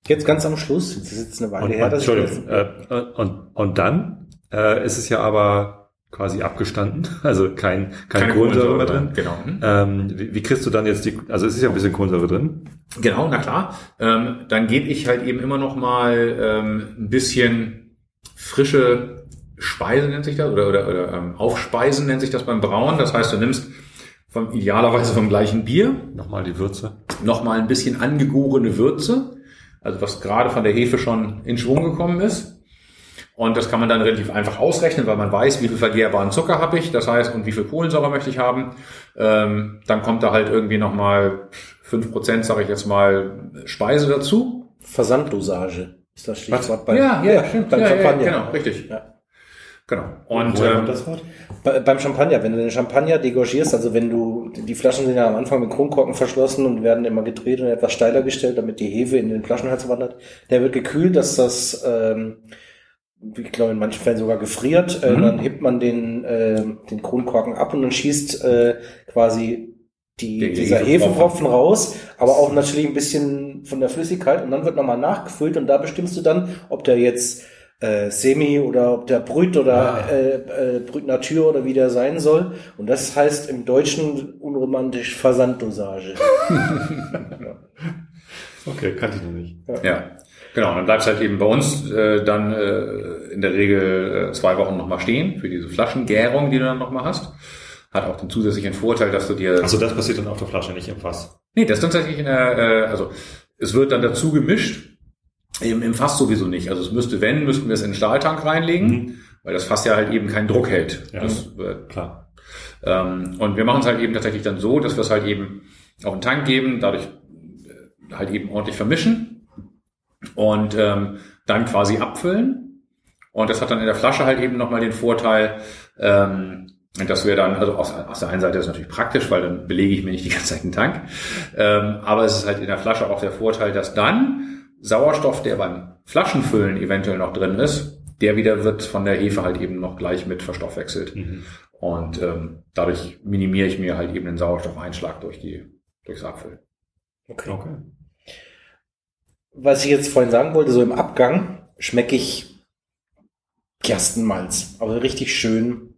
Jetzt ganz am Schluss, jetzt ist jetzt eine Weile Und, her, und, dass ich Entschuldigung, äh, und, und dann äh, ist es ja aber quasi abgestanden, also kein, kein Keine Kohlensäure mehr drin. genau. Mhm. Ähm, wie, wie kriegst du dann jetzt die, also es ist ja ein bisschen Kohlensäure drin. Genau, na klar. Ähm, dann gebe ich halt eben immer noch mal ähm, ein bisschen frische Speise nennt sich das oder oder, oder ähm, Aufspeisen nennt sich das beim Brauen. Das heißt, du nimmst vom idealerweise vom gleichen Bier Nochmal die Würze. noch mal ein bisschen angegorene Würze, also was gerade von der Hefe schon in Schwung gekommen ist. Und das kann man dann relativ einfach ausrechnen, weil man weiß, wie viel vergehrbaren Zucker habe ich, das heißt, und wie viel Kohlensäure möchte ich haben. Ähm, dann kommt da halt irgendwie nochmal 5%, sage ich jetzt mal, Speise dazu. Versanddosage ist das Stichwort bei, ja, ja, stimmt. beim ja, ja, Champagner. genau, richtig. Ja. Genau. Und Woher ähm, das Wort? Bei, beim Champagner, wenn du den Champagner degorgierst, also wenn du, die Flaschen sind ja am Anfang mit Kronkorken verschlossen und werden immer gedreht und etwas steiler gestellt, damit die Hefe in den Flaschenhals wandert. Der wird gekühlt, dass das, ähm, ich glaube in manchen Fällen sogar gefriert. Äh, Mhm. dann hebt man den, äh, den Kronkorken ab und dann schießt äh, quasi die, dieser Hefepropfen. Raus, aber auch natürlich ein bisschen von der Flüssigkeit und dann wird nochmal nachgefüllt und da bestimmst du dann, ob der jetzt äh, Semi oder ob der Brüt oder Ah. äh, äh, Brüt Natur oder wie der sein soll. Und das heißt im Deutschen unromantisch Versanddosage. Okay, kannte ich noch nicht. ja, genau. Dann bleibst halt eben bei uns äh, dann äh, in der Regel äh, zwei Wochen nochmal stehen für diese Flaschengärung, die du dann nochmal hast. Hat auch den zusätzlichen Vorteil, dass du dir Also das passiert dann auf der Flasche, nicht im Fass. Nee, das ist dann tatsächlich in der, äh, also es wird dann dazu gemischt. Im, Im Fass sowieso nicht. Also es müsste, wenn, müssten wir es in den Stahltank reinlegen, weil das Fass ja halt eben keinen Druck hält. Ja. Das, äh, Klar. ähm, und wir machen es halt eben tatsächlich dann so, dass wir es halt eben auf den Tank geben, dadurch äh, halt eben ordentlich vermischen und ähm, dann quasi abfüllen. Und das hat dann in der Flasche halt eben nochmal den Vorteil, ähm, dass wir dann, also aus, aus der einen Seite ist es natürlich praktisch, weil dann belege ich mir nicht die ganze Zeit den Tank. Ähm, aber es ist halt in der Flasche auch der Vorteil, dass dann Sauerstoff, der beim Flaschenfüllen eventuell noch drin ist, der wieder wird von der Hefe halt eben noch gleich mit verstoffwechselt. Mhm. Und ähm, dadurch minimiere ich mir halt eben den Sauerstoffeinschlag durch die, durchs Abfüllen. Okay. Okay. Was ich jetzt vorhin sagen wollte, so im Abgang schmecke ich Gerstenmalz. Aber richtig schön.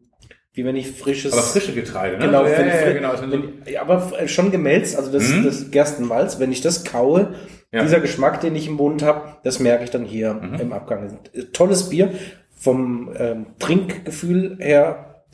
Wie wenn ich frisches. Aber frische Getreide, ne? Genau, ja, wenn, ja, ja, wenn, genau. Also wenn, ja, aber schon gemälzt, also das, Mhm. das Gerstenmalz, wenn ich das kaue, dieser Geschmack, den ich im Mund habe, das merke ich dann hier Mhm. im Abgang. Tolles Bier. Vom ähm, Trinkgefühl her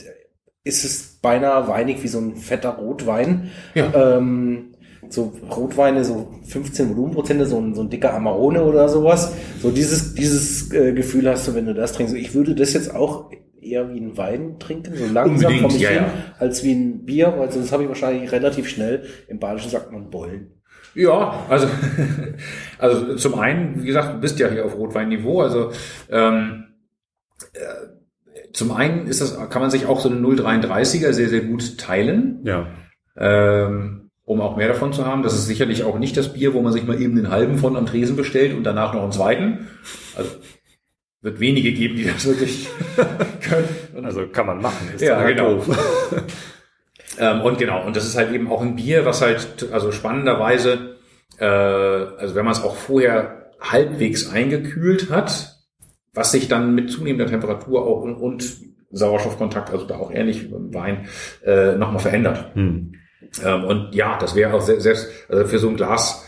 ist es beinahe weinig wie so ein fetter Rotwein. Ja. Ähm, so Rotweine, so 15 Volumenprozente, so ein, so ein dicker Amarone oder sowas. So dieses, dieses äh, Gefühl hast du, wenn du das trinkst. Ich würde das jetzt auch eher wie ein Wein trinken, so langsam Unbedingt, mich ja, hin, ja. als wie ein Bier. Also das habe ich wahrscheinlich relativ schnell. Im Badischen sagt man Bollen. Ja, also, also zum einen, wie gesagt, du bist ja hier auf Rotweinniveau, also ähm, äh, zum einen ist das, kann man sich auch so eine 0,33er sehr, sehr gut teilen, Ja. ähm, um auch mehr davon zu haben. Das ist sicherlich auch nicht das Bier, wo man sich mal eben den halben von am Tresen bestellt und danach noch einen zweiten. Also wird wenige geben, die das wirklich können. Also kann man machen. Ist Ja, genau. Ähm, und genau, und das ist halt eben auch ein Bier, was halt, also spannenderweise, äh, also wenn man es auch vorher halbwegs eingekühlt hat, was sich dann mit zunehmender Temperatur auch und, und Sauerstoffkontakt, also da auch ähnlich wie beim Wein, äh, nochmal verändert. Hm. Ähm, und ja, das wäre auch se- selbst, also für so ein Glas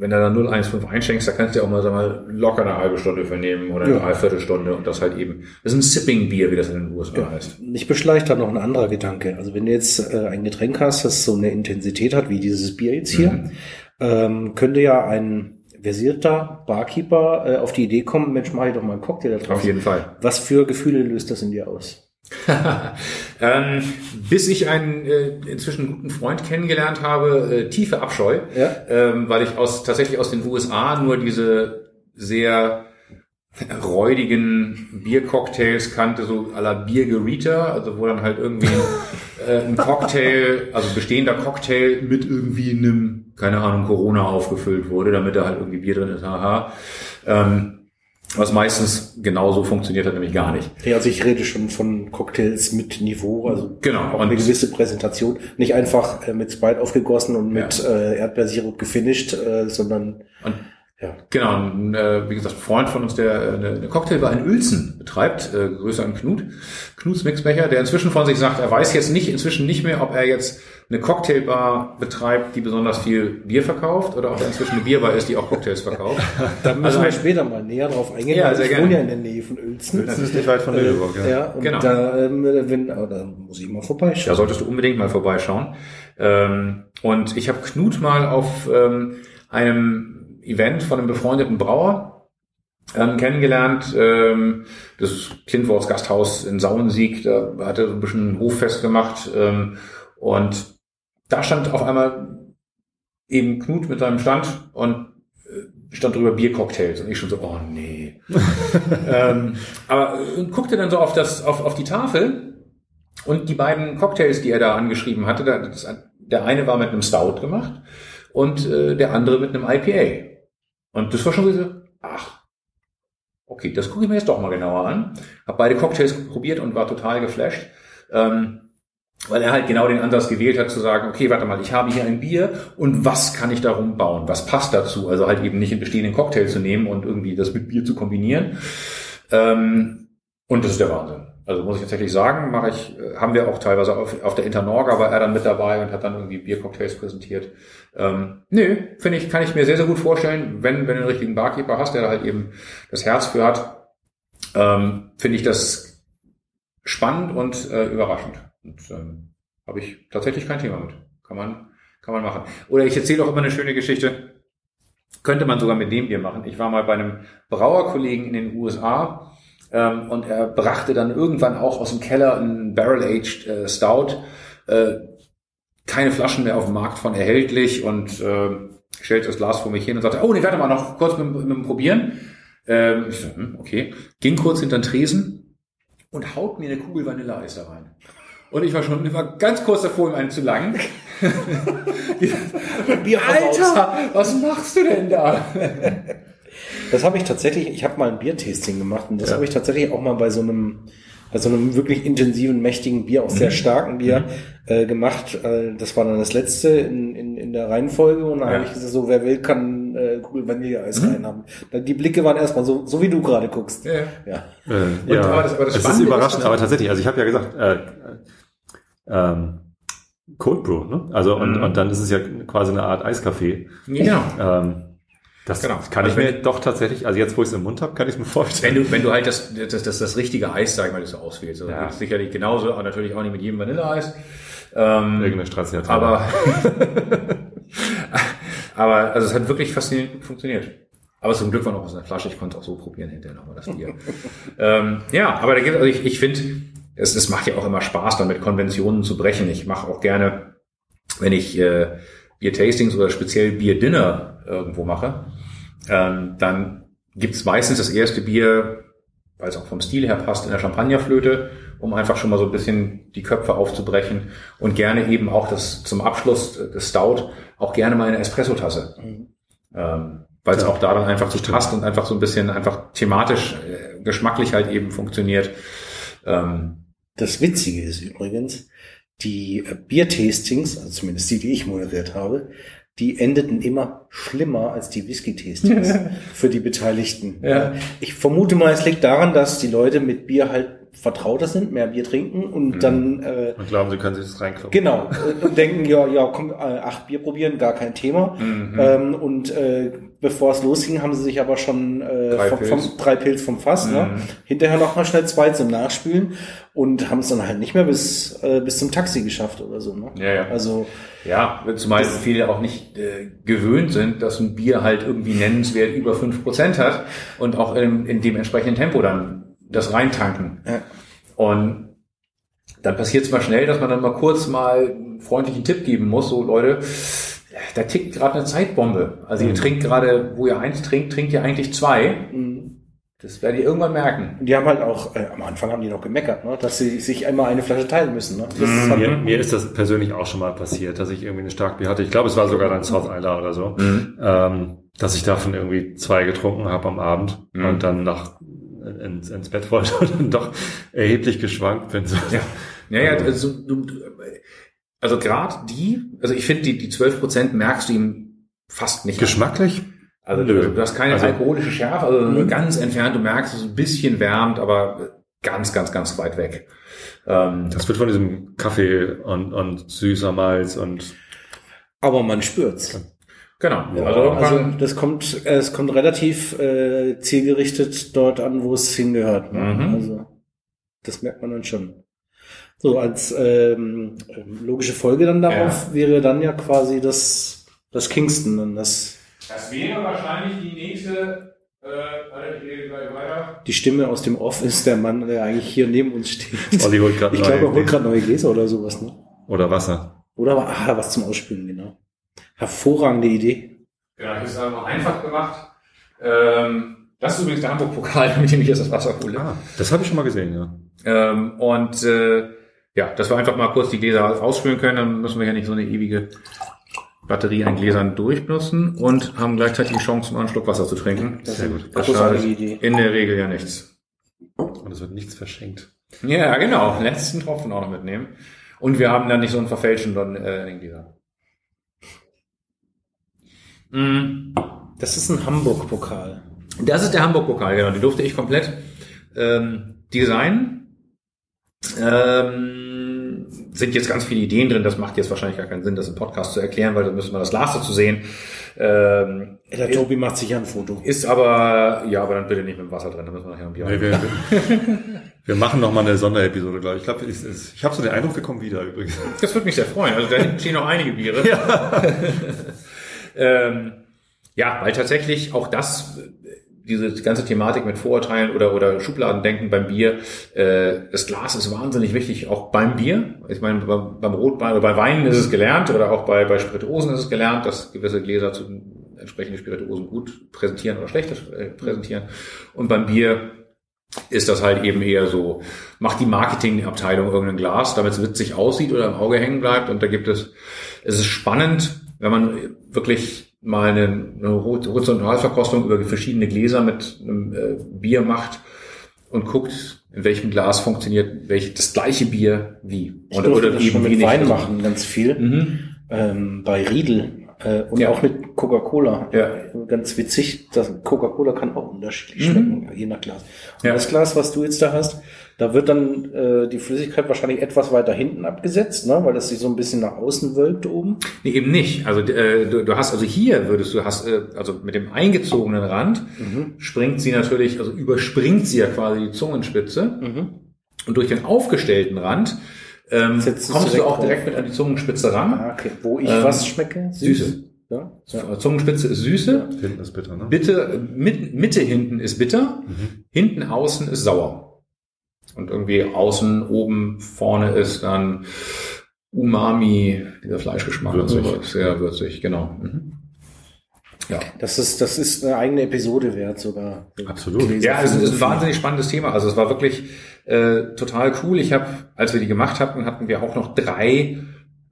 wenn du da 0,15 einschenkst, da kannst du ja auch mal, sag mal locker eine halbe Stunde vernehmen oder eine Ja. Dreiviertelstunde und das halt eben. Das ist ein Sipping-Bier, wie das in den USA heißt. Mich beschleicht da noch ein anderer Gedanke. Also wenn du jetzt äh, ein Getränk hast, das so eine Intensität hat, wie dieses Bier jetzt hier, Mhm. ähm, könnte ja ein versierter Barkeeper äh, auf die Idee kommen, Mensch, mach ich doch mal einen Cocktail da drauf. Auf jeden Fall. Was für Gefühle löst das in dir aus? ähm, bis ich einen äh, inzwischen guten Freund kennengelernt habe, äh, tiefe Abscheu, Ja. ähm, weil ich aus tatsächlich aus den USA nur diese sehr räudigen Biercocktails kannte, so à la Biergerita, also wo dann halt irgendwie äh, ein Cocktail, also bestehender Cocktail mit irgendwie einem, keine Ahnung, Corona aufgefüllt wurde, damit da halt irgendwie Bier drin ist, haha. Ähm, was meistens genauso funktioniert hat, nämlich gar nicht. Ja, also ich rede schon von Cocktails mit Niveau, also Genau, auch und- eine gewisse Präsentation. Nicht einfach äh, mit Sprite aufgegossen und mit äh, Erdbeersirup gefinisht, äh, sondern Und ja. Genau, ein, äh, wie gesagt, ein Freund von uns, der äh, eine, eine Cocktailbar in Uelzen betreibt, äh, Grüße an Knut, Knuts Mixbecher, der inzwischen von sich sagt, er weiß jetzt nicht, inzwischen nicht mehr, ob er jetzt eine Cocktailbar betreibt, die besonders viel Bier verkauft, oder ob er inzwischen eine Bierbar ist, die auch Cocktails verkauft. Da müssen Also- wir später mal näher drauf eingehen. Ja, sehr ich gerne. wohne ja in der Nähe von Uelzen. Das ist nicht weit von Lüneburg, ja. ja. und Genau. da, ähm, wenn, aber da muss ich mal Da vorbeischauen. solltest du unbedingt mal vorbeischauen. Ähm, und ich habe Knut mal auf ähm, einem Event von einem befreundeten Brauer ähm, kennengelernt. Ähm, das Kindwurz Gasthaus in Sauensieg, da hat er so ein bisschen ein Hoffest gemacht. Ähm, und da stand auf einmal eben Knut mit seinem Stand und äh, stand drüber Biercocktails und ich schon so, oh nee. ähm, aber äh, guckte dann so auf das, auf, auf die Tafel und die beiden Cocktails, die er da angeschrieben hatte, da, das, der eine war mit einem Stout gemacht und äh, der andere mit einem IPA. Und das war schon so, ach, okay, das gucke ich mir jetzt doch mal genauer an. Hab beide Cocktails probiert und war total geflasht. Ähm, weil er halt genau den Ansatz gewählt hat zu sagen, okay, warte mal, ich habe hier ein Bier und was kann ich darum bauen? Was passt dazu? Also halt eben nicht einen bestehenden Cocktail zu nehmen und irgendwie das mit Bier zu kombinieren. Ähm, und das ist der Wahnsinn. Also muss ich tatsächlich sagen, mache ich, äh, haben wir auch teilweise auf, auf der Internorga war er dann mit dabei und hat dann irgendwie Biercocktails präsentiert. Ähm, nö, finde ich, kann ich mir sehr, sehr gut vorstellen, wenn, wenn du einen richtigen Barkeeper hast, der da halt eben das Herz für hat, ähm, finde ich das spannend und äh, überraschend. Und ähm, habe ich tatsächlich kein Thema mit. Kann man, kann man machen. Oder ich erzähle auch immer eine schöne Geschichte. Könnte man sogar mit dem Bier machen. Ich war mal bei einem Brauerkollegen in den USA ähm, und er brachte dann irgendwann auch aus dem Keller einen Barrel-Aged äh, Stout. Äh, keine Flaschen mehr auf dem Markt von erhältlich und äh, stellte das Glas vor mich hin und sagte, oh nee, warte mal noch kurz mit, mit dem Probieren. Ähm, ich so, hm, okay. Ging kurz hinter den Tresen und haut mir eine Kugel Vanilleeis da rein. Und ich war schon, ich war ganz kurz davor, ihm einen zu langen. Alter, was machst du denn da? Das habe ich tatsächlich, ich habe mal ein Biertasting gemacht und das Ja. habe ich tatsächlich auch mal bei so einem bei so einem wirklich intensiven, mächtigen Bier, auch Mhm. sehr starken Bier äh, gemacht. Äh, das war dann das letzte in, in, in der Reihenfolge und dann Ja. habe ich gesagt, so wer will, kann äh, Kugel Vanilleeis Mhm. reinhaben. Dann, die Blicke waren erstmal so, so wie du gerade guckst. Ja. Ja. Äh, ja, aber das- aber das es ist überraschend, aber tatsächlich, also ich habe ja gesagt, äh, ähm, Cold Brew, ne? Also und, Mhm. und dann ist es ja quasi eine Art Eiskaffee. Genau. Ähm, das Genau. kann Also ich mir doch tatsächlich, also jetzt wo ich es im Mund habe, kann ich es mir vorstellen. Wenn du, wenn du halt das, das, das, das richtige Eis, sag ich mal, das du auswählst. Also Ja. sicherlich genauso, aber natürlich auch nicht mit jedem Vanilleeis. Ähm, Irgendeine Straße aber, aber, also es hat wirklich faszinierend funktioniert. Aber zum Glück war noch aus einer Flasche, ich konnte auch so probieren hinterher nochmal das Bier. ähm, ja, aber da gibt, also ich, ich finde, es, es macht ja auch immer Spaß, damit Konventionen zu brechen. Ich mache auch gerne, wenn ich äh, Bier-Tastings oder speziell Bier-Dinner irgendwo mache, ähm, dann gibt's meistens das erste Bier, weil es auch vom Stil her passt, in der Champagnerflöte, um einfach schon mal so ein bisschen die Köpfe aufzubrechen und gerne eben auch das zum Abschluss des Stout auch gerne mal eine Espresso-Tasse. Ähm, weil es Ja. auch da dann einfach so passt und einfach so ein bisschen einfach thematisch, äh, geschmacklich halt eben funktioniert. Ähm, Das Witzige ist übrigens, die Biertastings, also zumindest die, die ich moderiert habe, die endeten immer schlimmer als die Whisky-Tastings für die Beteiligten. Ja. Ich vermute mal, es liegt daran, dass die Leute mit Bier halt vertrauter sind, mehr Bier trinken und dann äh, Und glauben, sie können sich das reinkloppen. Genau, und denken, ja, ja, komm, äh, acht Bier probieren, gar kein Thema. Ähm, und äh, bevor es losging, haben sie sich aber schon äh, Drei vom, vom, Pilz. drei Pilz vom Fass, ne? hinterher noch mal schnell zwei zum Nachspülen und haben es dann halt nicht mehr bis, äh, bis zum Taxi geschafft oder so. Ne? Ja, ja. Also Ja, zumal viele auch nicht äh, gewöhnt sind, dass ein Bier halt irgendwie nennenswert über 5% hat und auch in, in dem entsprechenden Tempo dann das reintanken. Ja. Und dann passiert es mal schnell, dass man dann mal kurz mal einen freundlichen Tipp geben muss, so Leute, da tickt gerade eine Zeitbombe. Also ihr trinkt gerade, wo ihr eins trinkt, trinkt ihr eigentlich zwei. Das werdet ihr irgendwann merken. die haben halt auch, äh, am Anfang haben die noch gemeckert, ne? dass sie sich einmal eine Flasche teilen müssen. Ne? Das ist halt, Mir, mir ist das persönlich auch schon mal passiert, dass ich irgendwie eine Starkbier hatte. Ich glaube, es war sogar dann South Island oder so. Ähm, dass ich davon irgendwie zwei getrunken habe am Abend und dann nach ins, ins Bett wollte und dann doch erheblich geschwankt bin. So. Ja, ja, ja also, du, du- also gerade die, also ich finde, die, die 12% merkst du ihm fast nicht. an. Geschmacklich? Also du, du hast keine Also- alkoholische Schärfe, also nur ganz entfernt, du merkst, es ist ein bisschen wärmt, aber ganz, ganz, ganz weit weg. Ähm, Das wird von diesem Kaffee und, und süßer Malz und aber man spürt's. genau. Ja, also, also irgendwann- das kommt, äh, es kommt relativ äh, zielgerichtet dort an, wo es hingehört. Ne? Mhm. Also das merkt man dann schon. So als ähm, logische Folge dann darauf wäre dann ja quasi das das Kingston dann das das wäre wahrscheinlich die nächste, äh, die Stimme aus dem Off ist der Mann, der eigentlich hier neben uns steht. Olli holt gerade ich neue glaube, er holt gerade neue Gläser oder sowas. Ne? oder Wasser. Oder ah, was zum Ausspülen genau. Hervorragende Idee. Genau, ich habe es einfach einfach gemacht. Ähm, das ist übrigens der Hamburg-Pokal, mit dem ich jetzt das Wasser hole. Ah, das habe ich schon mal gesehen, ja. Ähm, und äh, ja, dass wir einfach mal kurz die Gläser ausspülen können, dann müssen wir ja nicht so eine ewige Batterie an Gläsern durchbenutzen und haben gleichzeitig die Chance, mal einen Schluck Wasser zu trinken. Das Sehr ist gut. eine Das schadet Idee. in der Regel ja nichts. Und es wird nichts verschenkt. Ja, genau. Letzten Tropfen auch noch mitnehmen. Und wir haben dann nicht so einen verfälschenden äh, in den Gläsern. Mm. Das ist ein Hamburg-Pokal. Das ist der Hamburg-Pokal, genau. Die durfte ich komplett ähm, designen. Ähm, sind jetzt ganz viele Ideen drin. Das macht jetzt wahrscheinlich gar keinen Sinn, das im Podcast zu erklären, weil da müssen wir das Glas dazu sehen. Ähm, Der Tobi macht sich ja ein Foto. ist aber, ja, aber dann bitte nicht mit dem Wasser drin, da müssen wir nachher ein Bier Nee, wir, wir, wir machen noch mal eine Sonderepisode, glaube ich. Ich glaube, ich, ich habe so den Eindruck, wir kommen wieder übrigens. Das würde mich sehr freuen. Also da hinten stehen noch einige Biere. Ja, ähm, ja weil tatsächlich auch das, diese ganze Thematik mit Vorurteilen oder, oder Schubladendenken beim Bier, äh, das Glas ist wahnsinnig wichtig, auch beim Bier. Ich meine, beim, beim Rotwein oder bei Weinen ist es gelernt oder auch bei, bei Spirituosen ist es gelernt, dass gewisse Gläser zu entsprechenden Spirituosen gut präsentieren oder schlecht äh, präsentieren. Und beim Bier ist das halt eben eher so, macht die Marketingabteilung irgendein Glas, damit es witzig aussieht oder im Auge hängen bleibt. Und da gibt es, es ist spannend, wenn man wirklich mal eine, eine Horizontalverkostung über verschiedene Gläser mit einem äh, Bier macht und guckt, in welchem Glas funktioniert welche, das gleiche Bier wie. Ich durfte das schon mit. Wein machen, ganz viel. Mhm. Ähm, bei Riedel äh, und Ja. auch mit Coca-Cola. Ja. Ganz witzig, Coca-Cola kann auch unterschiedlich schmecken, je nach Glas. Und Mhm. Ja. das Glas, was du jetzt da hast, da wird dann äh, die Flüssigkeit wahrscheinlich etwas weiter hinten abgesetzt, ne? weil das sich so ein bisschen nach außen wölbt oben. Nee, eben nicht. Also äh, du, du hast also hier würdest du hast äh, also mit dem eingezogenen Rand Mhm. springt sie natürlich, also überspringt sie ja quasi die Zungenspitze und durch den aufgestellten Rand ähm, kommst du auch direkt mit an die Zungenspitze ran. Ah, okay. Wo ich Ähm, was schmecke? Süße. Ja? ja. Zungenspitze ist Süße. Hinten ist bitter, ne? Bitte, mit, Mitte hinten ist bitter, hinten außen ist sauer. Und irgendwie außen, oben, vorne ist dann Umami, dieser Fleischgeschmack. Würzig. Also Sehr würzig, genau. Mhm. Ja. Das ist, das ist eine eigene Episode wert sogar. Absolut. Ja, es ist ein wahnsinnig spannendes Thema. Also es war wirklich äh, total cool. Ich habe, als wir die gemacht hatten, hatten wir auch noch drei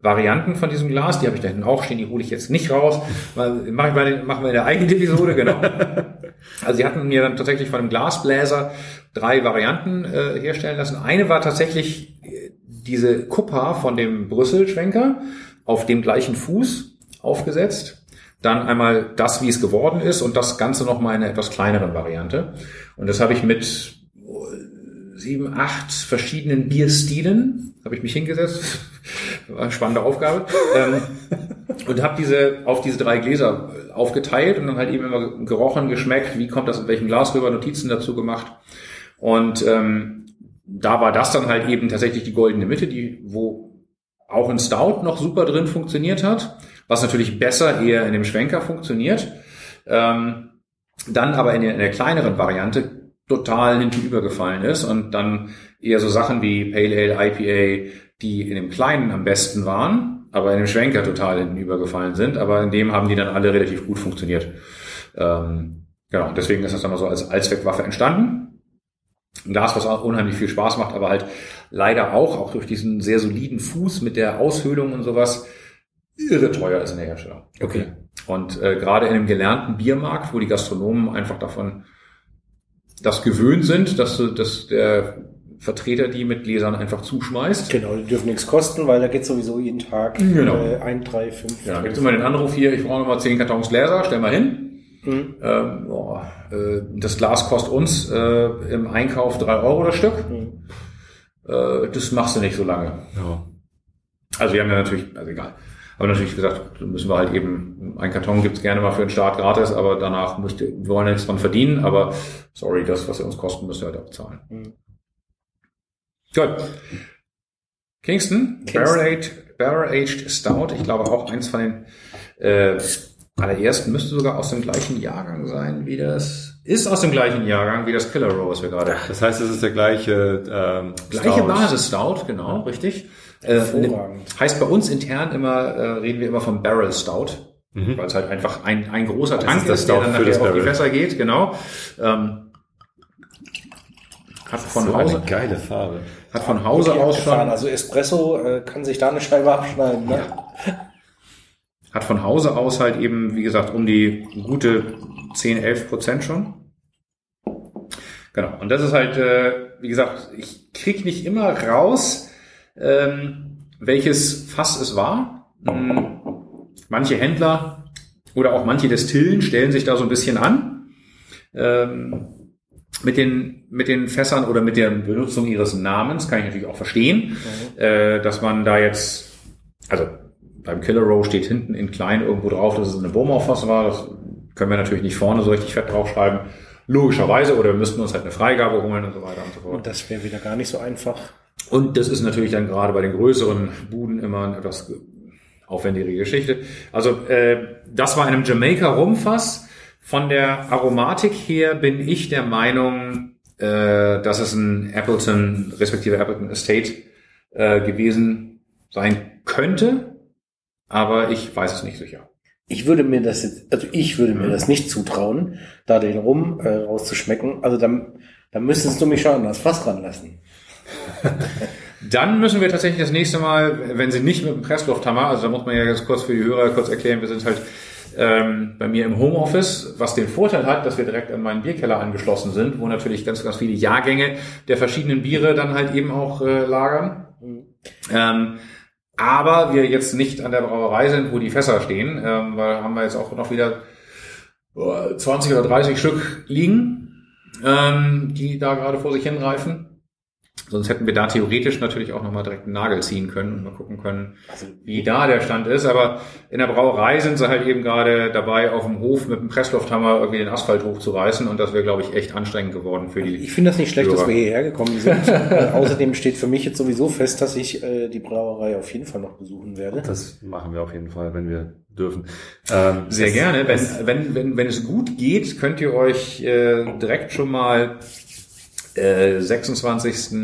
Varianten von diesem Glas. Die habe ich da hinten auch stehen. Die hole ich jetzt nicht raus. Weil, mach ich mal, machen wir in der eigenen Episode, genau. Also sie hatten mir dann tatsächlich von einem Glasbläser drei Varianten äh, herstellen lassen. Eine war tatsächlich äh, diese Kuppa von dem Brüssel-Schwenker auf dem gleichen Fuß aufgesetzt. Dann einmal das, wie es geworden ist und das Ganze nochmal in einer etwas kleineren Variante. Und das habe ich mit sieben, acht verschiedenen Bierstilen. Habe ich mich hingesetzt. War eine spannende Aufgabe. ähm, und habe diese auf diese drei Gläser aufgeteilt und dann halt eben immer gerochen, geschmeckt, wie kommt das in welchem Glas rüber, Notizen dazu gemacht. Und ähm, da war das dann halt eben tatsächlich die goldene Mitte, die wo auch ein Stout noch super drin funktioniert hat, was natürlich besser eher in dem Schwenker funktioniert. Ähm, dann aber in der, in der kleineren Variante total hintenübergefallen ist und dann eher so Sachen wie Pale Ale, IPA, die in dem Kleinen am besten waren, aber in dem Schwenker total hintenübergefallen sind, aber in dem haben die dann alle relativ gut funktioniert. Ähm, genau, deswegen ist das dann mal so als Allzweckwaffe entstanden. Ein Glas, was auch unheimlich viel Spaß macht, aber halt leider auch, auch durch diesen sehr soliden Fuß mit der Aushöhlung und sowas, irre teuer ist in der Herstellung. Okay. Und äh, gerade in einem gelernten Biermarkt, wo die Gastronomen einfach davon das gewöhnt sind, dass, dass der Vertreter die mit Gläsern einfach zuschmeißt. Genau, die dürfen nichts kosten, weil da geht sowieso jeden Tag Genau. äh, ein, drei, fünf. Ja, gibt's immer den Anruf hier, ich brauche nochmal zehn Kartons Gläser, stell mal hin. Mhm. Ähm, boah, äh, das Glas kostet uns äh, im Einkauf drei Euro das Stück. Mhm. Äh, das machst du nicht so lange. Ja. Also wir haben ja natürlich, also egal. Aber natürlich gesagt, müssen wir halt eben, ein Karton gibt's gerne mal für den Start gratis, aber danach müsst ihr, wir wollen nichts dran verdienen, aber sorry, das, was ihr uns kosten, müsst ihr halt auch bezahlen. Mhm. Gut. Kingston, Kingston. Barrel-Aged Barrel Aged Stout, ich glaube auch eins von den äh, allerersten, müsste sogar aus dem gleichen Jahrgang sein, wie das, ist aus dem gleichen Jahrgang wie das Killer Rose, wir gerade Das heißt, es ist der gleiche ähm, Gleiche Stout. Basis Stout, genau, richtig. Äh, heißt bei uns intern immer, äh, reden wir immer vom Barrel Stout, Mhm. weil es halt einfach ein, ein großer Tank ist der ist, der dann nachher das auf die. Fässer geht, genau. Ähm, hat von so Hause, eine geile Farbe. hat von Hause aus schon, Also Espresso äh, kann sich da eine Scheibe abschneiden. Ne? Hat von Hause aus halt eben, wie gesagt, um die gute 10, 11 Prozent schon. Genau. Und das ist halt, äh, wie gesagt, ich krieg nicht immer raus, ähm, welches Fass es war. Hm, manche Händler oder auch manche Destillen stellen sich da so ein bisschen an. Ähm, mit den, mit den Fässern oder mit der Benutzung ihres Namens kann ich natürlich auch verstehen, äh, dass man da jetzt, also beim Killer Row steht hinten in klein irgendwo drauf, dass es eine Bowmore-Fass war. Das können wir natürlich nicht vorne so richtig fett draufschreiben. Logischerweise, oder wir müssten uns halt eine Freigabe holen und so weiter und so fort. Und das wäre wieder gar nicht so einfach. Und das ist natürlich dann gerade bei den größeren Buden immer eine etwas aufwendigere Geschichte. Also äh, das war in einem Jamaica Rumfass. Von der Aromatik her bin ich der Meinung, äh, dass es ein Appleton respektive Appleton Estate äh, gewesen sein könnte, aber ich weiß es nicht sicher. Ich würde mir das jetzt, also ich würde mir das nicht zutrauen, da den Rum äh, rauszuschmecken. Also dann, dann müsstest du mich schon an das Fass ranlassen. Dann müssen wir tatsächlich das nächste Mal, wenn sie nicht mit dem Presslufthammer, also da muss man ja ganz kurz für die Hörer kurz erklären, wir sind halt ähm, bei mir im Homeoffice, was den Vorteil hat, dass wir direkt an meinen Bierkeller angeschlossen sind, wo natürlich ganz, ganz viele Jahrgänge der verschiedenen Biere dann halt eben auch äh, lagern. Ähm, aber wir jetzt nicht an der Brauerei sind, wo die Fässer stehen, ähm, weil haben wir jetzt auch noch wieder äh, 20 oder 30 Stück liegen, ähm, die da gerade vor sich hinreifen. Sonst hätten wir da theoretisch natürlich auch nochmal direkt einen Nagel ziehen können und mal gucken können, Also wie da der Stand ist. Aber in der Brauerei sind sie halt eben gerade dabei, auf dem Hof mit dem Presslufthammer irgendwie den Asphalt hochzureißen. Und das wäre, glaube ich, echt anstrengend geworden für die. ich finde das nicht schlecht, dass Hörer. wir hierher gekommen sind. außerdem steht für mich jetzt sowieso fest, dass ich äh, die Brauerei auf jeden Fall noch besuchen werde. Das machen wir auf jeden Fall, wenn wir dürfen. Ähm, Sehr es- gerne. Wenn, es- wenn, wenn, wenn es gut geht, könnt ihr euch äh, direkt schon mal äh, 26.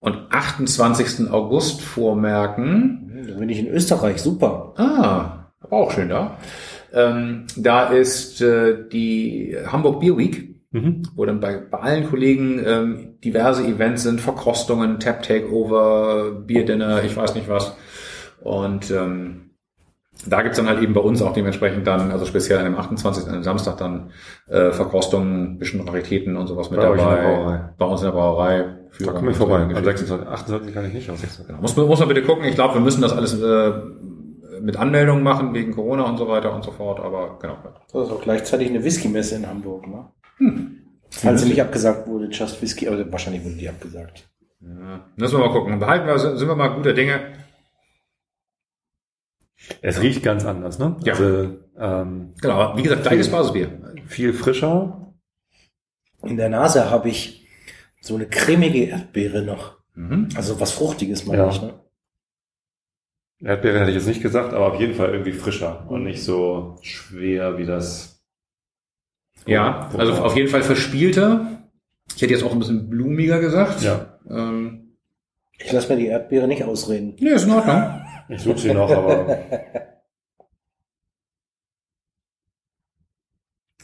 und 28. August vormerken. Da bin ich in Österreich, super. Ah, aber auch schön da. Ähm, da ist äh, die Hamburg Beer Week, Mhm. wo dann bei, bei allen Kollegen ähm, diverse Events sind, Verkostungen, Tap Takeover, Bierdinner, ich weiß nicht was. Und ähm, da gibt's dann halt eben bei uns auch dementsprechend dann, also speziell an dem 28. an dem Samstag dann äh, Verkostungen, bisschen Raritäten und sowas mit Bei dabei. der Brauerei. Bei uns in der Brauerei. Da komme ich vorbei. Am 26, 28 kann ich nicht, am 26. Genau. Muss, man- muss man bitte gucken. Ich glaube, wir müssen das alles äh, mit Anmeldung machen wegen Corona und so weiter und so fort. Aber genau. Das ist auch gleichzeitig eine Whisky-Messe in Hamburg. Ne? Falls sie nicht abgesagt wurde, Just Whisky, aber wahrscheinlich wurde die abgesagt. Ja. Müssen wir mal gucken. Behalten wir, sind wir mal guter Dinge. Es riecht ganz anders, ne? Ja. Also, ähm, Genau, aber wie gesagt, gleiches Basisbier. viel frischer. In der Nase habe ich so eine cremige Erdbeere noch. Mhm. Also was Fruchtiges, meine Ja. ich. Ne? Erdbeere hätte ich jetzt nicht gesagt, aber auf jeden Fall irgendwie frischer und nicht so schwer wie das. Ja, also auf jeden Fall verspielter. Ich hätte jetzt auch ein bisschen blumiger gesagt. Ja, Ähm, Ich lasse mir die Erdbeere nicht ausreden. nee, ist in Ordnung. Ich suche sie noch, aber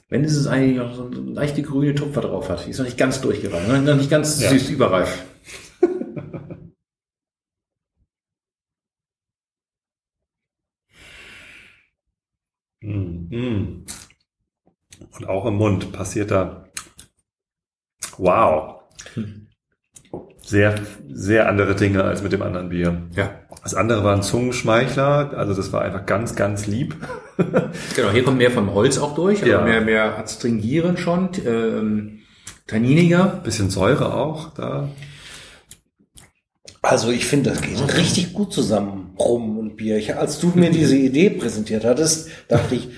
Wenn es eigentlich noch so eine leichte grüne Tupfer drauf hat. Die ist noch nicht ganz durchgereift, noch nicht ganz Ja. süß überreif. Mm, mm. Und auch im Mund passiert da. Wow. Sehr, sehr andere Dinge als mit dem anderen Bier. Ja. Das andere war ein Zungenschmeichler, also das war einfach ganz, ganz lieb. Genau, hier kommt mehr vom Holz auch durch, also Ja. mehr, mehr adstringieren schon, ähm, tanniniger. Bisschen Säure auch da. Also ich finde, das geht richtig gut zusammen, Rum und Bier. Ich, als du mir diese Idee präsentiert hattest, dachte ich,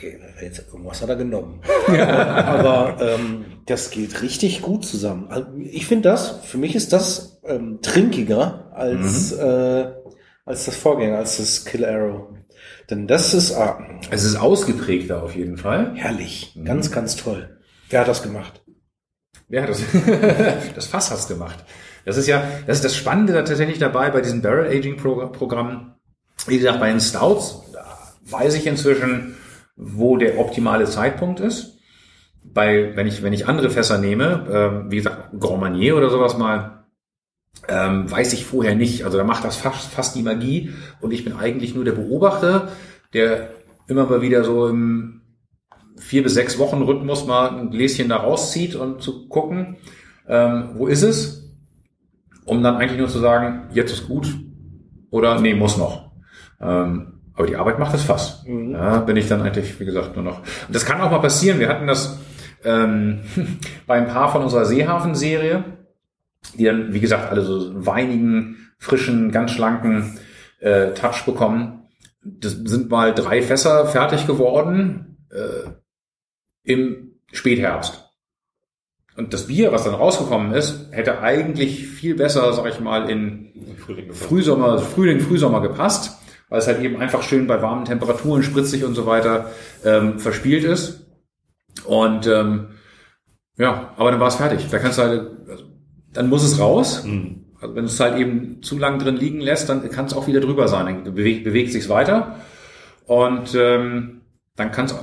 okay, jetzt irgendwas hat er genommen. Aber ähm, das geht richtig gut zusammen. Also ich finde das, für mich ist das ähm, trinkiger als, äh, als das Vorgänger, als das Kill Arrow. Denn das ist ah, Es ist ausgeprägter auf jeden Fall. herrlich, ganz, ganz toll. Wer hat das gemacht? Ja, das, das Fass hat's gemacht. Das ist ja, das ist das Spannende da tatsächlich dabei bei diesen Barrel Aging Programmen. Wie gesagt, bei den Stouts da weiß ich inzwischen, wo der optimale Zeitpunkt ist. Bei, wenn ich, wenn ich andere Fässer nehme, ähm, wie gesagt, Grand Marnier oder sowas mal, ähm, weiß ich vorher nicht. Also da macht das fast, fast die Magie und ich bin eigentlich nur der Beobachter, der immer mal wieder so im vier bis sechs Wochen Rhythmus mal ein Gläschen da rauszieht und zu gucken, ähm, wo ist es, um dann eigentlich nur zu sagen, jetzt ist gut oder nee, muss noch. Ähm, aber die Arbeit macht das Fass. Mhm. Ja, bin ich dann eigentlich, wie gesagt, nur noch. Und das kann auch mal passieren. Wir hatten das ähm, bei ein paar von unserer Seehafen-Serie, die dann, wie gesagt, alle so einen weinigen, frischen, ganz schlanken äh, Touch bekommen. Das sind mal drei Fässer fertig geworden äh, im Spätherbst. Und das Bier, was dann rausgekommen ist, hätte eigentlich viel besser, sag ich mal, in Frühsommer, Frühling, Frühsommer gepasst, weil es halt eben einfach schön bei warmen Temperaturen, spritzig und so weiter ähm, verspielt ist. Und ähm, ja, aber dann war es fertig. Da kannst du halt, also, dann muss es raus. Mm. Also wenn du es halt eben zu lang drin liegen lässt, dann kann es auch wieder drüber sein. Dann bewegt, bewegt sich weiter. Und ähm, dann kann es,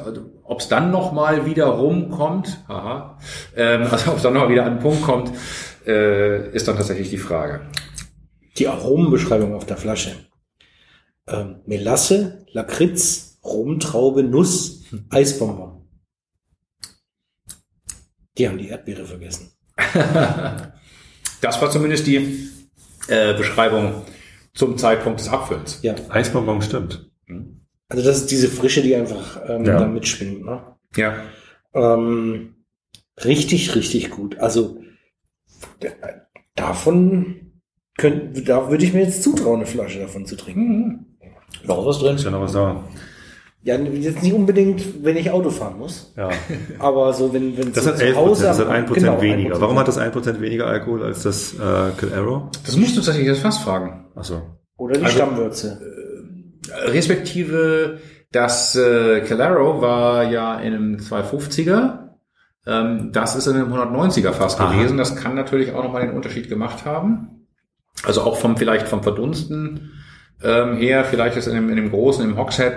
ob es dann noch mal wieder rumkommt, haha, ähm, also ob es dann noch mal wieder an den Punkt kommt, äh, ist dann tatsächlich die Frage. Die Aromenbeschreibung auf der Flasche. Ähm, Melasse, Lakritz, Rumtraube, Nuss, Eisbonbon. Die haben die Erdbeere vergessen. Das war zumindest die äh, Beschreibung zum Zeitpunkt des Abfüllens. Ja, Eisbonbon stimmt. also das ist diese Frische, die einfach ähm, Ja. da mitschwingt. Ne? Ja. Ähm, richtig, richtig gut. Also davon könnte, da würde ich mir jetzt zutrauen, eine Flasche davon zu trinken. Mhm. Noch was drin? Ist ja noch was da. Ja, jetzt nicht unbedingt, wenn ich Auto fahren muss, Ja. aber so wenn wenn Das zu, hat 11 zu Hause Prozent, das hat 1 Prozent genau, weniger. 1%. Warum hat das 1 Prozent weniger Alkohol als das äh, Kill Arrow? Das musst du tatsächlich jetzt fast fragen. Achso. oder die Also- Stammwürze? Respektive das äh, Calero war ja in einem 250er. Ähm, das ist in einem 190er fast Aha. gewesen. Das kann natürlich auch nochmal den Unterschied gemacht haben. Also auch vom vielleicht vom Verdunsten ähm, her, vielleicht ist in dem, in dem großen, im Hogshead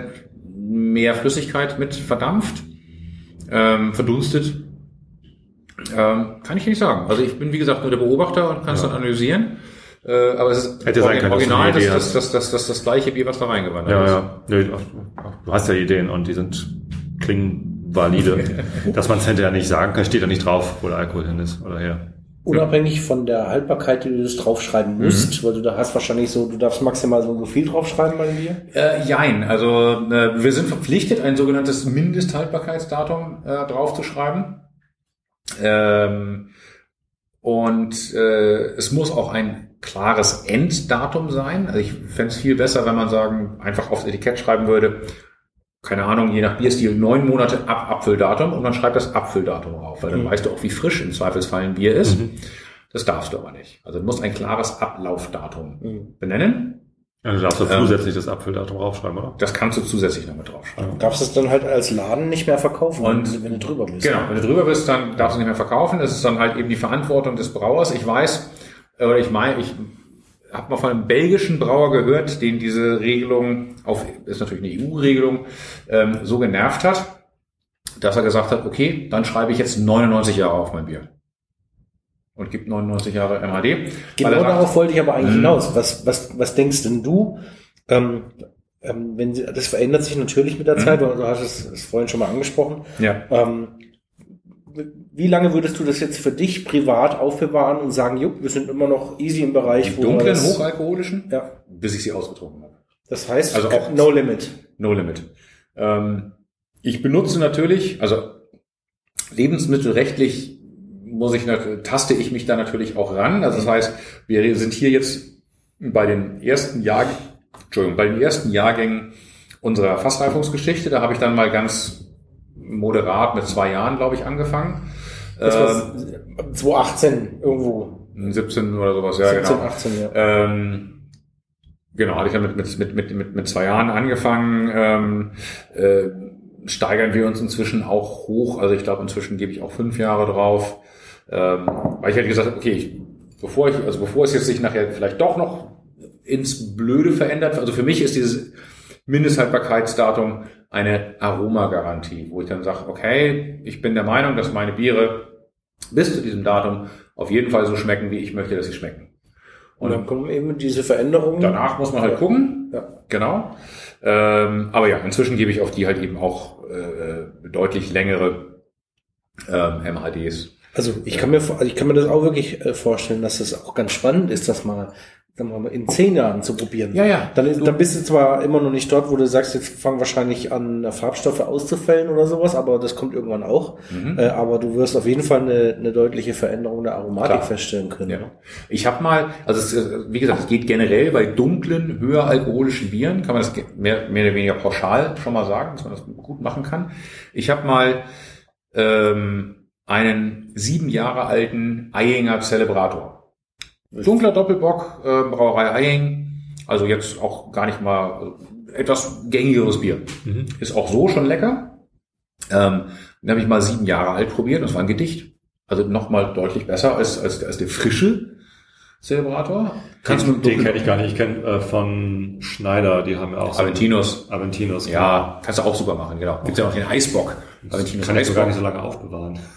mehr Flüssigkeit mit verdampft, ähm, verdunstet. Ähm, kann ich nicht sagen. Also ich bin wie gesagt nur der Beobachter und kann es Ja. dann analysieren. Äh, aber es ist Hätte dass du original eine das, das, das, das, das, das gleiche Bier, was da reingewandert Ja, ist. ja. Nö, du hast ja Ideen und die sind klingen valide. Dass man es hinterher nicht sagen kann, steht da nicht drauf, wo der Alkohol hin ist oder her. Unabhängig von der Haltbarkeit, die du das draufschreiben Mhm. musst, weil du da hast wahrscheinlich so, du darfst maximal so viel draufschreiben bei dir. Äh, jein, also äh, wir sind verpflichtet, ein sogenanntes Mindesthaltbarkeitsdatum äh, draufzuschreiben. Ähm, und äh, es muss auch ein klares Enddatum sein. Also ich fände es viel besser, wenn man sagen, einfach aufs Etikett schreiben würde, keine Ahnung, je nach Bierstil, neun Monate ab Abfülldatum und man schreibt das Abfülldatum drauf, weil dann Mhm. weißt du auch, wie frisch im Zweifelsfall ein Bier ist. Mhm. Das darfst du aber nicht. Also du musst ein klares Ablaufdatum Mhm. benennen. Also du darfst du Ähm. zusätzlich das Apfeldatum draufschreiben, oder? Das kannst du zusätzlich noch mit draufschreiben. Darfst es dann halt als Laden nicht mehr verkaufen, Und- wenn du drüber bist. Genau, wenn du drüber bist, dann darfst du nicht mehr verkaufen. Das ist dann halt eben die Verantwortung des Brauers. Ich weiß, oder ich meine, ich habe mal von einem belgischen Brauer gehört, den diese Regelung, auf, ist natürlich eine EU-Regelung, ähm, so genervt hat, dass er gesagt hat, okay, dann schreibe ich jetzt 99 Jahre auf mein Bier. Und gibt 99 Jahre MHD. Genau sagt, darauf wollte ich aber eigentlich Mhm. hinaus. Was, was, was denkst denn du? Ähm, ähm, wenn sie, das verändert sich natürlich mit der Mhm. Zeit, du, du hast es, es vorhin schon mal angesprochen. Ja, Ähm, wie lange würdest du das jetzt für dich privat aufbewahren und sagen, jupp, wir sind immer noch easy im Bereich, die dunklen, das, hochalkoholischen, ja, bis ich sie ausgetrunken habe. das heißt, Also auch- no limit. No Limit. Ähm, ich benutze natürlich, also lebensmittelrechtlich muss ich, taste ich mich da natürlich auch ran. Also das heißt, wir sind hier jetzt bei den ersten Jahr, Entschuldigung, bei den ersten Jahrgängen unserer Fassreifungsgeschichte. Da habe ich dann mal ganz moderat mit zwei Jahren, glaube ich, angefangen. Das Ähm, war 2018 irgendwo. 17 oder sowas, ja 17, genau. 18, ja. Ähm, genau, hatte ich dann mit, mit, mit, mit, mit, zwei Jahren angefangen. Ähm, äh, steigern wir uns inzwischen auch hoch. Also ich glaube, inzwischen gebe ich auch fünf Jahre drauf. Ähm, weil ich halt gesagt okay, ich, bevor ich, also bevor es jetzt sich nachher vielleicht doch noch ins Blöde verändert, also für mich ist dieses Mindesthaltbarkeitsdatum eine Aromagarantie, wo ich dann sage, okay, ich bin der Meinung, dass meine Biere bis zu diesem Datum auf jeden Fall so schmecken, wie ich möchte, dass sie schmecken. Und Und dann kommen eben diese Veränderungen. danach muss man halt gucken, Ja. genau. Ähm, aber ja, inzwischen gebe ich auf die halt eben auch äh, deutlich längere ähm, MHDs. Also ich kann mir also ich kann mir das auch wirklich äh, vorstellen, dass das auch ganz spannend ist, das mal, sagen wir mal in zehn Jahren zu probieren. Ja, ja. Dann, ist, dann bist du zwar immer noch nicht dort, wo du sagst, jetzt fangen wahrscheinlich an Farbstoffe auszufällen oder sowas, aber das kommt irgendwann auch. Mhm. Äh, aber du wirst auf jeden Fall eine, eine deutliche Veränderung der Aromatik Klar. feststellen können. Ja. ne? Ich habe mal, also es, ist, wie gesagt, es geht generell bei dunklen, höher alkoholischen Bieren, kann man das mehr, mehr oder weniger pauschal schon mal sagen, dass man das gut machen kann. Ich habe mal ähm, einen sieben Jahre alten Eyinger Celebrator. Dunkler Doppelbock, äh, Brauerei Eying, also jetzt auch gar nicht mal also etwas gängigeres Bier. Mhm. Ist auch so schon lecker. Ähm, den habe ich mal sieben Jahre alt probiert, das war ein Gedicht. Also nochmal deutlich besser als, als, als der frische Celebrator. Kannst du den, den kenne ich gar nicht. Ich kenne äh, von Schneider, die haben ja auch so Aventinos. Aventinos. Ja, kannst du auch super machen, genau. Gibt's ja noch den Eisbock. genau. Aventinos kann ich so gar nicht so lange aufbewahren.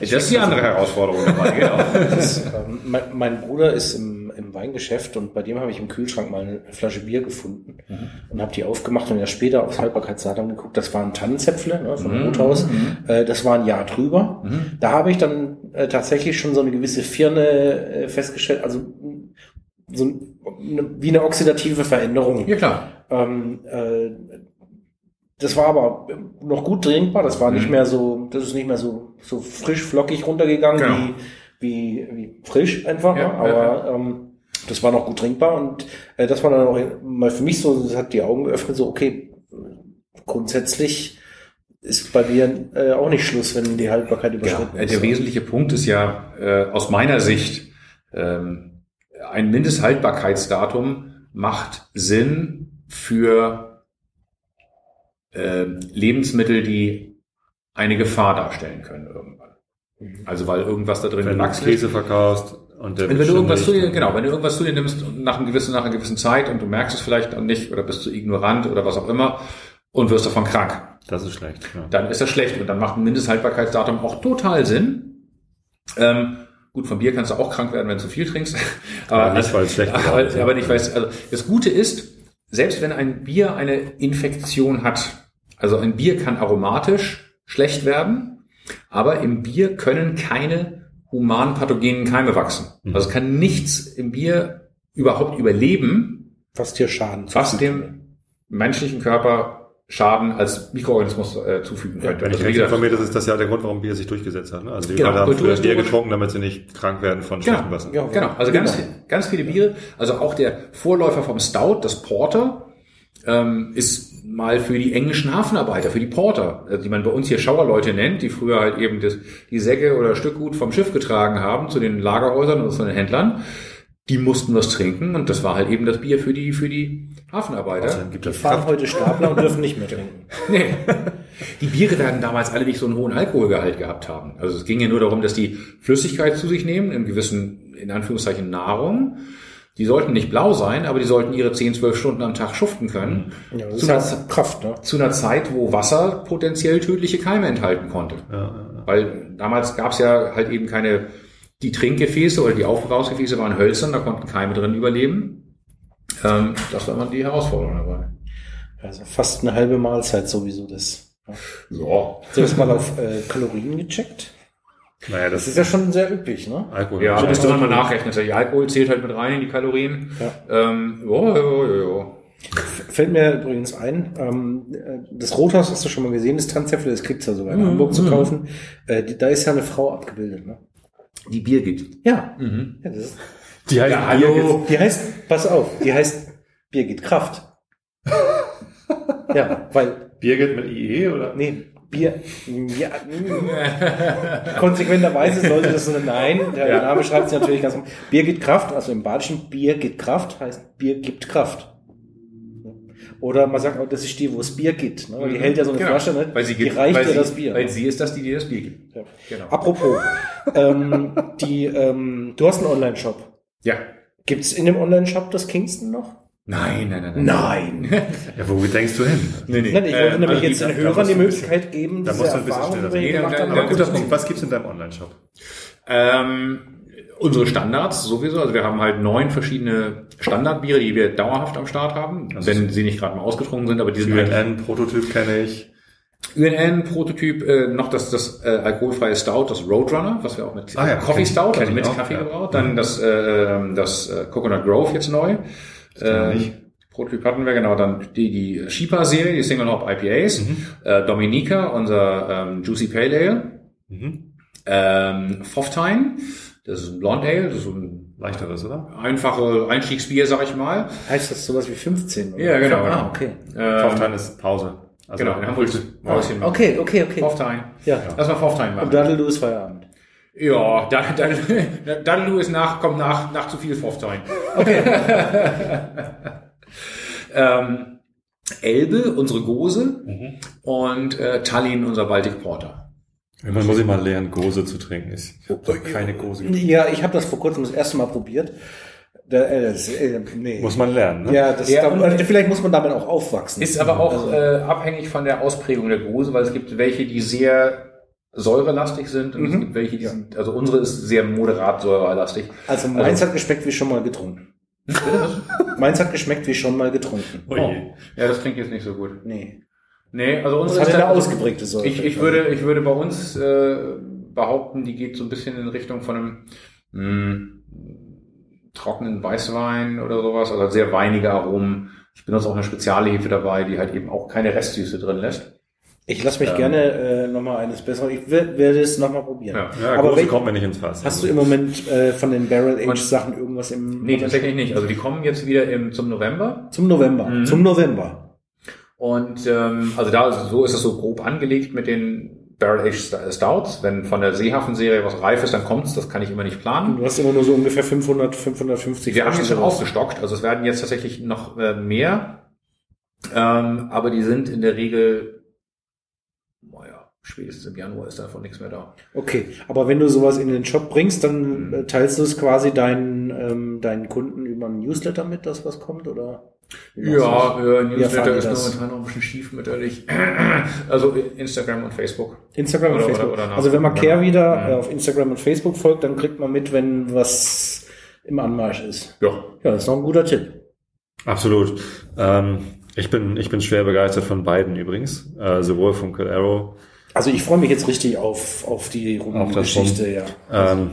Das ist die andere Herausforderung dabei, genau. Das, ähm, mein, mein Bruder ist im Weingeschäft und bei dem habe ich im Kühlschrank mal eine Flasche Bier gefunden Mhm. und habe die aufgemacht und ja später aufs Haltbarkeitsdatum geguckt. Das war ein Tannenzäpfle ne, von Mhm. Rothaus. Mhm. Äh, das war ein Jahr drüber. Mhm. Da habe ich dann äh, tatsächlich schon so eine gewisse Firne äh, festgestellt, also so ein- eine, wie eine oxidative Veränderung. Ja, klar. Ähm, äh, das war aber noch gut trinkbar. Das war nicht Mhm. mehr so, das ist nicht mehr so, so frisch flockig runtergegangen Genau. wie, wie, wie frisch einfach. Ja, ne? Aber ähm, das war noch gut trinkbar und äh, das war dann auch mal für mich so, das hat die Augen geöffnet, so okay, grundsätzlich ist bei mir äh, auch nicht Schluss, wenn die Haltbarkeit Ja, überschritten äh, ist. der wesentliche Punkt ist ja äh, aus meiner Sicht, ähm, ein Mindesthaltbarkeitsdatum macht Sinn für äh, Lebensmittel, die eine Gefahr darstellen können irgendwann. Also weil irgendwas da drin Wenn du Wachs liegt. Käse verkaufst und Wenn, wenn du irgendwas zu dir, genau, wenn du irgendwas zu dir nimmst nach, einem gewissen, nach einer gewissen Zeit und du merkst es vielleicht nicht oder bist du ignorant oder was auch immer und wirst davon krank, Das ist schlecht. Ja. dann ist das schlecht und dann macht ein Mindesthaltbarkeitsdatum auch total Sinn. Ähm, gut, vom Bier kannst du auch krank werden, wenn du zu viel trinkst. Aber nicht, weil es schlecht aber, ist. aber nicht, weil es, also das Gute ist, selbst wenn ein Bier eine Infektion hat, also ein Bier kann aromatisch schlecht werden, aber im Bier können keine human pathogenen Keime wachsen. Mhm. Also es kann nichts im Bier überhaupt überleben, was dir Schaden was dem menschlichen Körper Schaden als Mikroorganismus äh, zufügen könnte. Wenn ich Also, gesagt, informiert, das ist das ja der Grund, warum Bier sich durchgesetzt hat. Ne? Also die Genau, Leute haben früher Bier getrunken, damit sie nicht krank werden von schlechtem Wasser. Ja. Genau, also ganz, Genau. ganz viele Biere. Also auch der Vorläufer vom Stout, das Porter, ähm, ist mal für die englischen Hafenarbeiter, für die Porter, äh, die man bei uns hier Schauerleute nennt, die früher halt eben das, die Säcke oder Stückgut vom Schiff getragen haben zu den Lagerhäusern oder zu den Händlern. Die mussten was trinken und das war halt eben das Bier für die, für die Hafenarbeiter. Außerdem gibt Die fahren heute Stapler und dürfen nicht mehr trinken. Nee. Die Biere werden damals alle nicht so einen hohen Alkoholgehalt gehabt haben. Also es ging ja nur darum, dass die Flüssigkeit zu sich nehmen, in gewissen, in Anführungszeichen, Nahrung. Die sollten nicht blau sein, aber die sollten ihre 10, 12 Stunden am Tag schuften können. Ja, das zu, einer, ist ja Kraft, ne? zu einer Zeit, wo Wasser potenziell tödliche Keime enthalten konnte. Ja, ja, Weil damals gab es ja halt eben keine, die Trinkgefäße oder die Aufbewahrungsgefäße waren hölzern, da konnten Keime drin überleben. Ähm, das war immer die Herausforderung dabei. Also fast eine halbe Mahlzeit sowieso das. Ja. Ja. Hast du das mal auf äh, Kalorien gecheckt? Naja, Das das ist ja schon sehr üppig, ne? Alkohol. Ja, Ja, müsste man mal nachrechnen. Der Alkohol zählt halt mit rein in die Kalorien. Ja. Ähm, ja, ja, ja, ja. Fällt mir übrigens ein, ähm, äh, das Rothaus hast du schon mal gesehen, das Tanzäpfel, das kriegt's ja sogar in Hamburg zu kaufen. Äh, die, da ist ja eine Frau abgebildet, ne? Die Bier gibt. Ja. Mhm. ja das ist, die heißt Ja, Bier hallo. jetzt- die heißt, pass auf, die heißt Birgit Kraft. ja, weil, Birgit mit IE oder? nee, Bier, ja, konsequenterweise sollte das so nein, der Ja. Name schreibt sich natürlich ganz, um. Bier gibt Kraft, also im Badischen Bier gibt Kraft, heißt Bier gibt Kraft. Oder man sagt auch, das ist die, wo es Bier gibt. Ne? Die hält ja so eine Genau. Flasche, ne? Weil sie die gibt, reicht weil ja das Bier. Weil sie ist das, die dir das Bier gibt. Ja. Genau. Apropos, ähm, die, ähm, du hast einen Online-Shop. Ja. Gibt's in dem Online-Shop das Kingston noch? Nein, nein, nein. Nein. Ja, wo denkst du hin? Nee, nee. Nein, ich wollte Ähm, nämlich also jetzt die- den Hörern die Möglichkeit geben, da diese musst du ein bisschen Erfahrung, schneller die wir gemacht Nee, haben. guter Punkt. Was gibt's in deinem Online-Shop? Ähm, unsere Standards sowieso. Also wir haben halt neun verschiedene Standardbiere, die wir dauerhaft am Start haben, Also wenn sie nicht gerade mal ausgetrunken sind, aber die sind halt UNN-Prototyp kenne ich. UNN-Prototyp, äh, noch das, das äh, alkoholfreie Stout, das Roadrunner, was wir auch mit Ah ja, Coffee Stout, also mit auch, Kaffee ja. gebraut. Dann das, äh, das äh, Coconut Grove jetzt neu. Äh, ich. Prototyp hatten wir, genau. Dann die, die Shipa-Serie, die Single Hop IPAs. Mhm. Äh, Dominica, unser ähm, Juicy Pale Ale. Mhm. Ähm, Foftine, das ist ein Blonde Ale, das ist so ein Leichteres, oder? einfache Einstiegsbier, sag ich mal. Heißt das sowas wie 15? Oder? Ja, genau, Ah, genau. okay. Ähm, Vorteil ist Pause. Also genau, in Hamburg. Ah, okay, okay, okay. Foftine. Ja. Lass mal Foftine machen. Und Daddel ist Feierabend. Ja, Daddelu ist nach, kommt nach, nach zu viel Foftine. Okay. ähm, Elbe, unsere Gose Mhm. und äh, Tallinn, unser Baltic Porter. Irgendwann muss ich mal lernen, Gose zu trinken. Ich habe doch keine Gose. getrunken. Ja, ich habe das vor kurzem das erste Mal probiert. Da, äh, das, äh, nee. Muss man lernen, ne? ja, das, Ja, da, und- vielleicht muss man damit auch aufwachsen. Ist aber auch Also, äh, abhängig von der Ausprägung der Gose, weil es gibt welche, die sehr säurelastig sind und es Mhm. gibt welche, die sind, also unsere ist sehr moderat säurelastig. also meins hat geschmeckt wie schon mal getrunken. meins hat geschmeckt wie schon mal getrunken. Oh je. Ja, das klingt jetzt nicht so gut. Nee. Nee, also Das unsere hat ist eine ausgeprägte Säure. Ich, ich würde, ich würde bei uns äh, behaupten, die geht so ein bisschen in Richtung von einem mh, trockenen Weißwein oder sowas, also sehr weinige Aromen. Ich benutze auch eine Spezialhefe dabei, die halt eben auch keine Restsüße drin lässt. Ich lasse mich Ähm. gerne äh, nochmal eines Besseren. Ich wer- werde es nochmal probieren. Ja. Ja, Aber Gose wel- kommt mir nicht ins Fass. Hast du Also, im Moment äh, von den Barrel Age Sachen irgendwas im Nee, tatsächlich nicht. Also die kommen jetzt wieder im, zum November. zum November? Mhm. Zum November. Und ähm, also da so ist es so grob angelegt mit den Barrel Aged Stouts. Wenn von der Seehafen-Serie was reif ist, dann kommt's. Das kann ich immer nicht planen. Du hast immer nur so ungefähr 500, 550. Wir haben jetzt schon aufgestockt, also es werden jetzt tatsächlich noch äh, mehr, ähm, aber die sind in der Regel, spätestens im Januar ist davon nichts mehr da. Okay, aber wenn du sowas in den Shop bringst, dann Mhm. äh, teilst du es quasi deinen, ähm, deinen Kunden über einen Newsletter mit, dass was kommt, oder? Ja, erfahren Newsletter ist das? momentan noch ein bisschen stiefmütterlich. also Instagram und Facebook. Instagram und oder- Facebook. oder- oder also wenn man Care wieder Mhm. äh, auf Instagram und Facebook folgt, dann kriegt man mit, wenn was im Anmarsch ist. Ja. Ja, das ist noch ein guter Tipp. Absolut. Ähm, ich bin, ich bin schwer begeistert von beiden übrigens. Äh, sowohl von Cold Arrow. Also ich freue mich jetzt richtig auf, auf die Auf das Geschichte, ja. Ähm,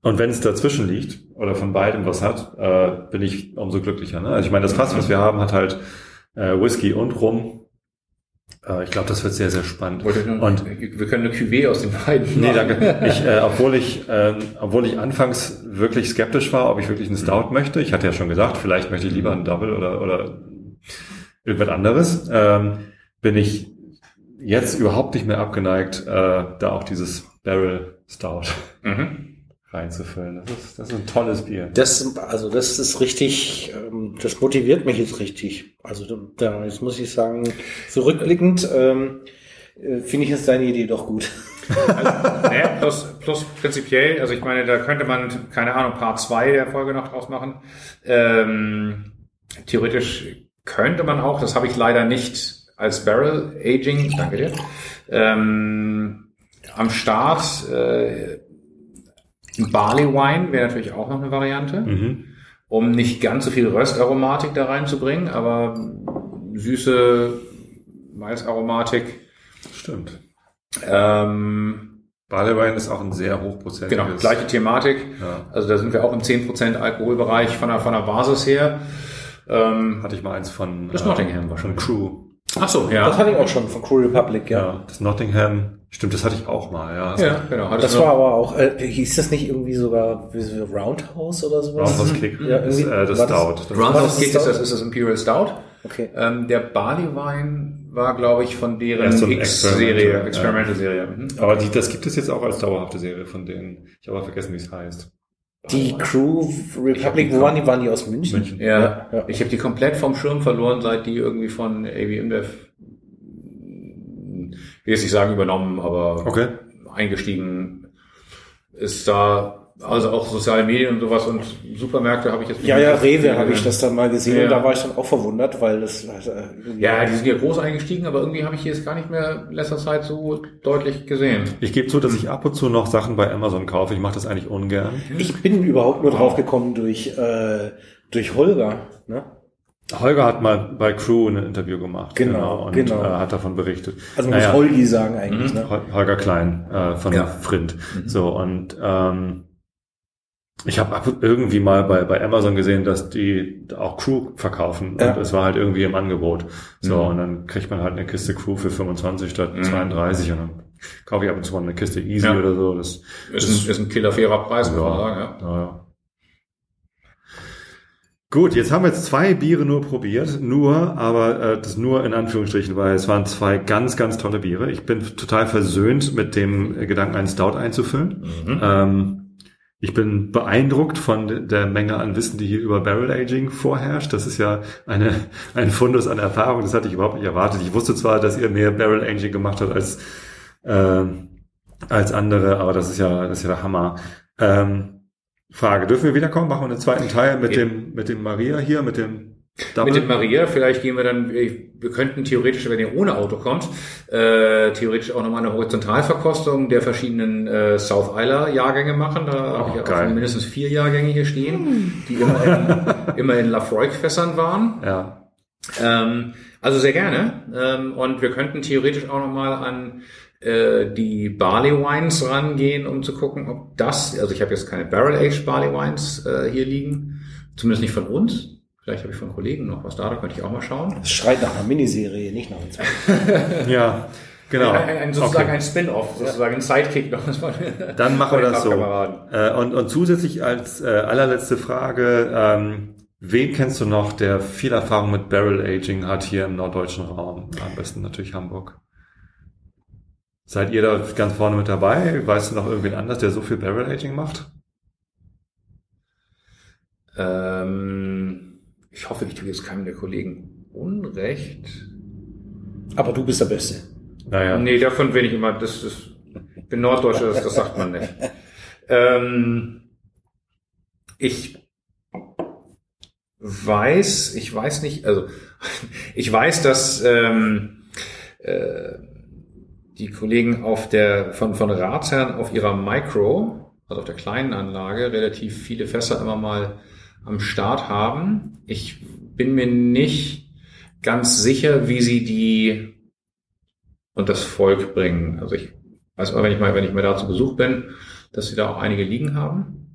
und wenn es dazwischen liegt oder von beidem was hat, äh, bin ich umso glücklicher. Ne? Also ich meine, das Fass, was wir haben, hat halt äh, Whisky und Rum. Äh, ich glaube, das wird sehr, sehr spannend. Und Und wir können eine Cuvée aus den beiden Nee, machen. danke. Ich, äh, obwohl ich, ähm, obwohl ich anfangs wirklich skeptisch war, ob ich wirklich einen Stout möchte. Ich hatte ja schon gesagt, vielleicht möchte ich lieber einen Double oder oder irgendwas anderes. Ähm, bin ich jetzt überhaupt nicht mehr abgeneigt, äh, da auch dieses Barrel Stout Mhm. reinzufüllen. Das ist, das ist ein tolles Bier. Das, also das ist richtig, ähm, das motiviert mich jetzt richtig. Also da, jetzt muss ich sagen, zurückblickend ähm, äh, finde ich jetzt deine Idee doch gut. Naja, plus, plus prinzipiell, also ich meine, da könnte man, keine Ahnung, Part 2 der Folge noch draus machen. Ähm, theoretisch könnte man auch, das habe ich leider nicht als Barrel Aging, danke dir, ähm, am Start äh, Barley Wine wäre natürlich auch noch eine Variante, Mhm. um nicht ganz so viel Röstaromatik da reinzubringen, aber süße Maisaromatik. Stimmt. Ähm, Barleywein ist auch ein sehr hochprozentiges. Genau, gleiche Thematik. Ja. Also da sind wir auch im 10% Alkoholbereich von der, von der Basis her. Ähm, Hatte ich mal eins von, Das äh, Nottingham von wahrscheinlich. Crew. Ach so, Das ja. hatte ich auch schon von Crew Republic, ja. Ja, das Nottingham. Stimmt, das hatte ich auch mal, ja. Ja, genau. Hattest Das war aber auch, äh, hieß das nicht irgendwie sogar wie so Roundhouse oder sowas? Roundhouse Kick. Ja, das, irgendwie- äh, das war das- Stout. Das Roundhouse ist Kick ist das? das, ist das Imperial Stout. Okay. Ähm, der Barley Wein war, glaube ich, von deren Ja, so X-Serie, Experimental, Experimental-Serie. Mhm. Aber die, das gibt es jetzt auch als dauerhafte Serie von denen. Ich habe aber vergessen, wie es heißt. Die Crew Republic, wo waren die? Waren die aus München? München. Ja, Ja. ich habe die komplett vom Schirm verloren, seit die irgendwie von AB InBev, ich will jetzt nicht sagen übernommen, aber Okay. eingestiegen ist da, also auch soziale Medien und sowas und Supermärkte habe ich jetzt Ja, ja, Rewe habe ich das dann mal gesehen Ja. und da war ich dann auch verwundert, weil das äh, irgendwie- Ja, die sind ja groß eingestiegen, aber irgendwie habe ich hier jetzt gar nicht mehr in letzter Zeit so deutlich gesehen. Ich gebe zu, dass ich ab und zu noch Sachen bei Amazon kaufe. Ich mache das eigentlich ungern. Ich bin überhaupt nur drauf gekommen durch, äh, durch Holger. Ne? Holger hat mal bei Crew ein Interview gemacht. Genau, und genau. Äh, hat davon berichtet. Also man Naja, muss Holgi sagen eigentlich. Ne? Hol- Holger Klein äh, von Ja. Frind. So und ähm, ich habe irgendwie mal bei, bei Amazon gesehen, dass die auch Crew verkaufen Ja. und es war halt irgendwie im Angebot. So Mhm. und dann kriegt man halt eine Kiste Crew für 25 statt 32 und dann kaufe ich ab und zu mal eine Kiste Easy Ja. oder so. Das, Ist ein, ist ein killerfairer Preis, muss man Ja. sagen. Ja. Naja. Gut, jetzt haben wir jetzt zwei Biere nur probiert, nur, aber äh, das nur in Anführungsstrichen, weil es waren zwei ganz, ganz tolle Biere. Ich bin total versöhnt mit dem Gedanken, einen Stout einzufüllen. Mhm. Ähm, ich bin beeindruckt von der Menge an Wissen, die hier über Barrel Aging vorherrscht. Das ist ja eine, ein Fundus an Erfahrung, das hatte ich überhaupt nicht erwartet. Ich wusste zwar, dass ihr mehr Barrel Aging gemacht habt als, äh, als andere, aber das ist ja, das ist ja der Hammer. Ähm, Frage, dürfen wir wiederkommen? Machen wir einen zweiten Teil mit Ja. dem, mit dem Maria hier, mit dem Double? Mit dem Maria, vielleicht gehen wir dann, wir könnten theoretisch, wenn ihr ohne Auto kommt, äh, theoretisch auch nochmal eine Horizontalverkostung der verschiedenen äh, South Isler Jahrgänge machen. Da habe ich Oh, geil. auch mindestens vier Jahrgänge hier stehen, die immer in, immer in Lafroig-Fässern waren. ja. Ähm, also sehr gerne. Ähm, und wir könnten theoretisch auch nochmal an äh, die Barley Wines rangehen, um zu gucken, ob das, also ich habe jetzt keine Barrel-Aged Barley Wines äh, hier liegen, zumindest nicht von uns. Vielleicht habe ich von Kollegen noch was da, da könnte ich auch mal schauen. Das schreit nach einer Miniserie, nicht nach einem zweiten. Ja, genau. Ein, ein, ein, sozusagen Okay. ein Spin-off, sozusagen ein Sidekick noch. Dann machen wir das so. Äh, und, und zusätzlich als äh, allerletzte Frage, ähm, wen kennst du noch, der viel Erfahrung mit Barrel Aging hat hier im norddeutschen Raum? Am besten natürlich Hamburg. Seid ihr da ganz vorne mit dabei? Weißt du noch irgendwen anders, der so viel Barrel Aging macht? Ähm, ich hoffe, ich tue jetzt keinem der Kollegen Unrecht. Aber du bist der Beste. Naja, Nee, davon bin ich immer, das ist, ich bin Norddeutscher, das, das sagt man nicht. Ähm, ich weiß, ich weiß nicht, also ich weiß, dass ähm, äh, die Kollegen auf der von von Ratsherrn auf ihrer Micro, also auf der kleinen Anlage, relativ viele Fässer immer mal am Start haben. Ich bin mir nicht ganz sicher, wie sie die und das Volk bringen. Also ich weiß mal, wenn ich mal, wenn ich mal da zu Besuch bin, dass sie da auch einige liegen haben.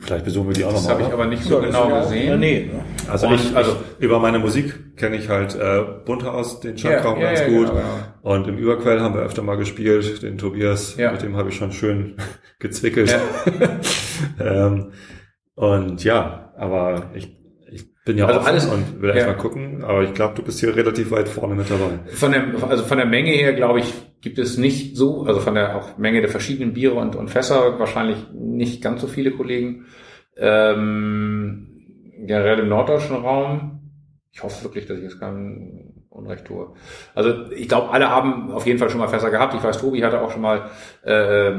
Vielleicht besuchen wir die auch Das nochmal. habe ich aber nicht so Ja, das genau ja gesehen. der Nähe, ne? Also Und- ich, also- über meine Musik kenne ich halt äh, Bunterhaus, den Schankraum Ja, ja, ganz ja, gut. genau, genau. Und im Überquell haben wir öfter mal gespielt, den Tobias, Ja. mit dem habe ich schon schön gezwickelt. Ja. ähm, und ja, aber ich, ich bin ja Also alles- und will ja. erst mal gucken, aber ich glaube, du bist hier relativ weit vorne mit dabei. Von der, also von der Menge her, glaube ich, gibt es nicht so, also von der auch Menge der verschiedenen Biere und, und Fässer wahrscheinlich nicht ganz so viele Kollegen. Ähm, generell im norddeutschen Raum. Ich hoffe wirklich, dass ich jetzt kein Unrecht tue. Also ich glaube, alle haben auf jeden Fall schon mal Fässer gehabt. Ich weiß, Tobi hatte auch schon mal äh,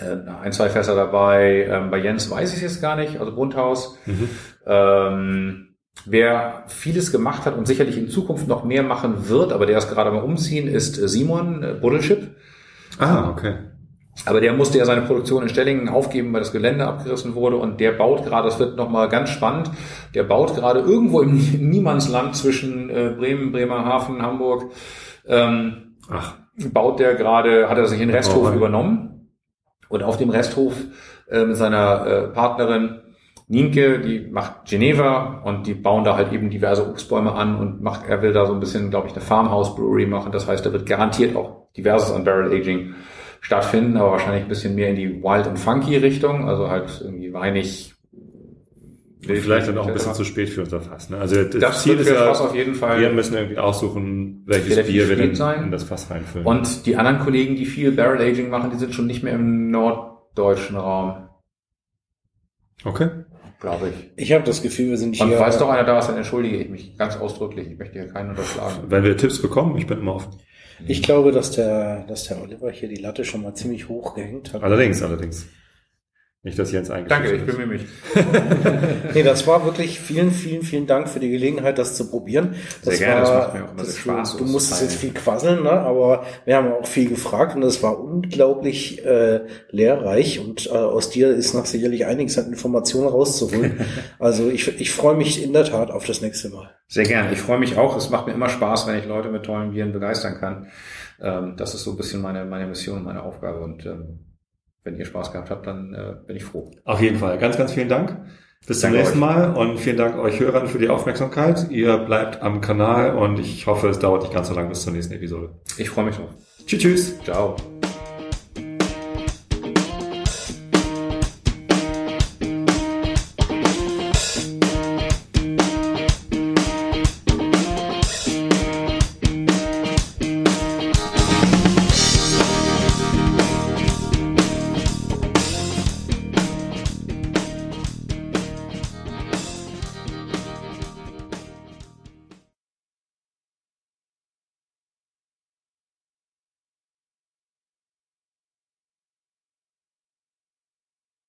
äh, ein, zwei Fässer dabei. Ähm, bei Jens weiß ich es jetzt gar nicht, also Bunthaus. Ähm, wer vieles gemacht hat und sicherlich in Zukunft noch mehr machen wird, aber der ist gerade mal umziehen, ist äh, Simon äh, Buddelschip. Ah, okay. Aber der musste ja seine Produktion in Stellingen aufgeben, weil das Gelände abgerissen wurde und der baut gerade, das wird nochmal ganz spannend, der baut gerade irgendwo im Niemandsland zwischen äh, Bremen, Bremerhaven, Hamburg, ähm, Ach, baut der gerade, hat er sich in den Resthof Oh. übernommen und auf dem Resthof äh, mit seiner äh, Partnerin Nienke, die macht Geneva und die bauen da halt eben diverse Obstbäume an und macht, er will da so ein bisschen, glaube ich, eine Farmhouse Brewery machen. Das heißt, da wird garantiert auch diverses an Barrel Aging stattfinden, aber wahrscheinlich ein bisschen mehr in die Wild und Funky Richtung, also halt irgendwie weinig. und vielleicht dann auch ein bisschen zu spät für unser Fass. Ne? Also das, Das Ziel ist ja, Fass auf jeden Fall. wir müssen irgendwie aussuchen, welches Bier wir denn sein. in das Fass reinfüllen. Und die anderen Kollegen, die viel Barrel Aging machen, die sind schon nicht mehr im norddeutschen Raum, okay. Glaube ich. Ich habe das Gefühl, wir sind Und hier. falls doch einer da ist, dann entschuldige ich mich ganz ausdrücklich. Ich möchte hier keinen unterschlagen. Wenn wir Tipps bekommen, ich bin immer offen. Ich glaube, dass der, dass der Oliver hier die Latte schon mal ziemlich hoch gehängt hat. Allerdings, allerdings. Nicht, dass Jens eingeschätzt Danke, ich bemühe mich. Nee, das war wirklich vielen, vielen, vielen Dank für die Gelegenheit, das zu probieren. Das Sehr gerne, das war, macht mir auch immer sehr Spaß, Du, du musstest jetzt viel quasseln, ne? aber wir haben auch viel gefragt und das war unglaublich äh, lehrreich und äh, aus dir ist noch sicherlich einiges an Informationen rauszuholen. also ich, ich freue mich in der Tat auf das nächste Mal. Sehr gerne. Ich freue mich auch. Es macht mir immer Spaß, wenn ich Leute mit tollen Bieren begeistern kann. Ähm, das ist so ein bisschen meine, meine Mission, meine Aufgabe. Und ähm, wenn ihr Spaß gehabt habt, dann äh, bin ich froh. Auf jeden Fall. Ganz, ganz vielen Dank. Bis zum Danke nächsten euch. Mal und vielen Dank euch Hörern für die Aufmerksamkeit. Ihr bleibt am Kanal und ich hoffe, es dauert nicht ganz so lange bis zur nächsten Episode. Ich freue mich drauf. Tschüss, tschüss. Ciao.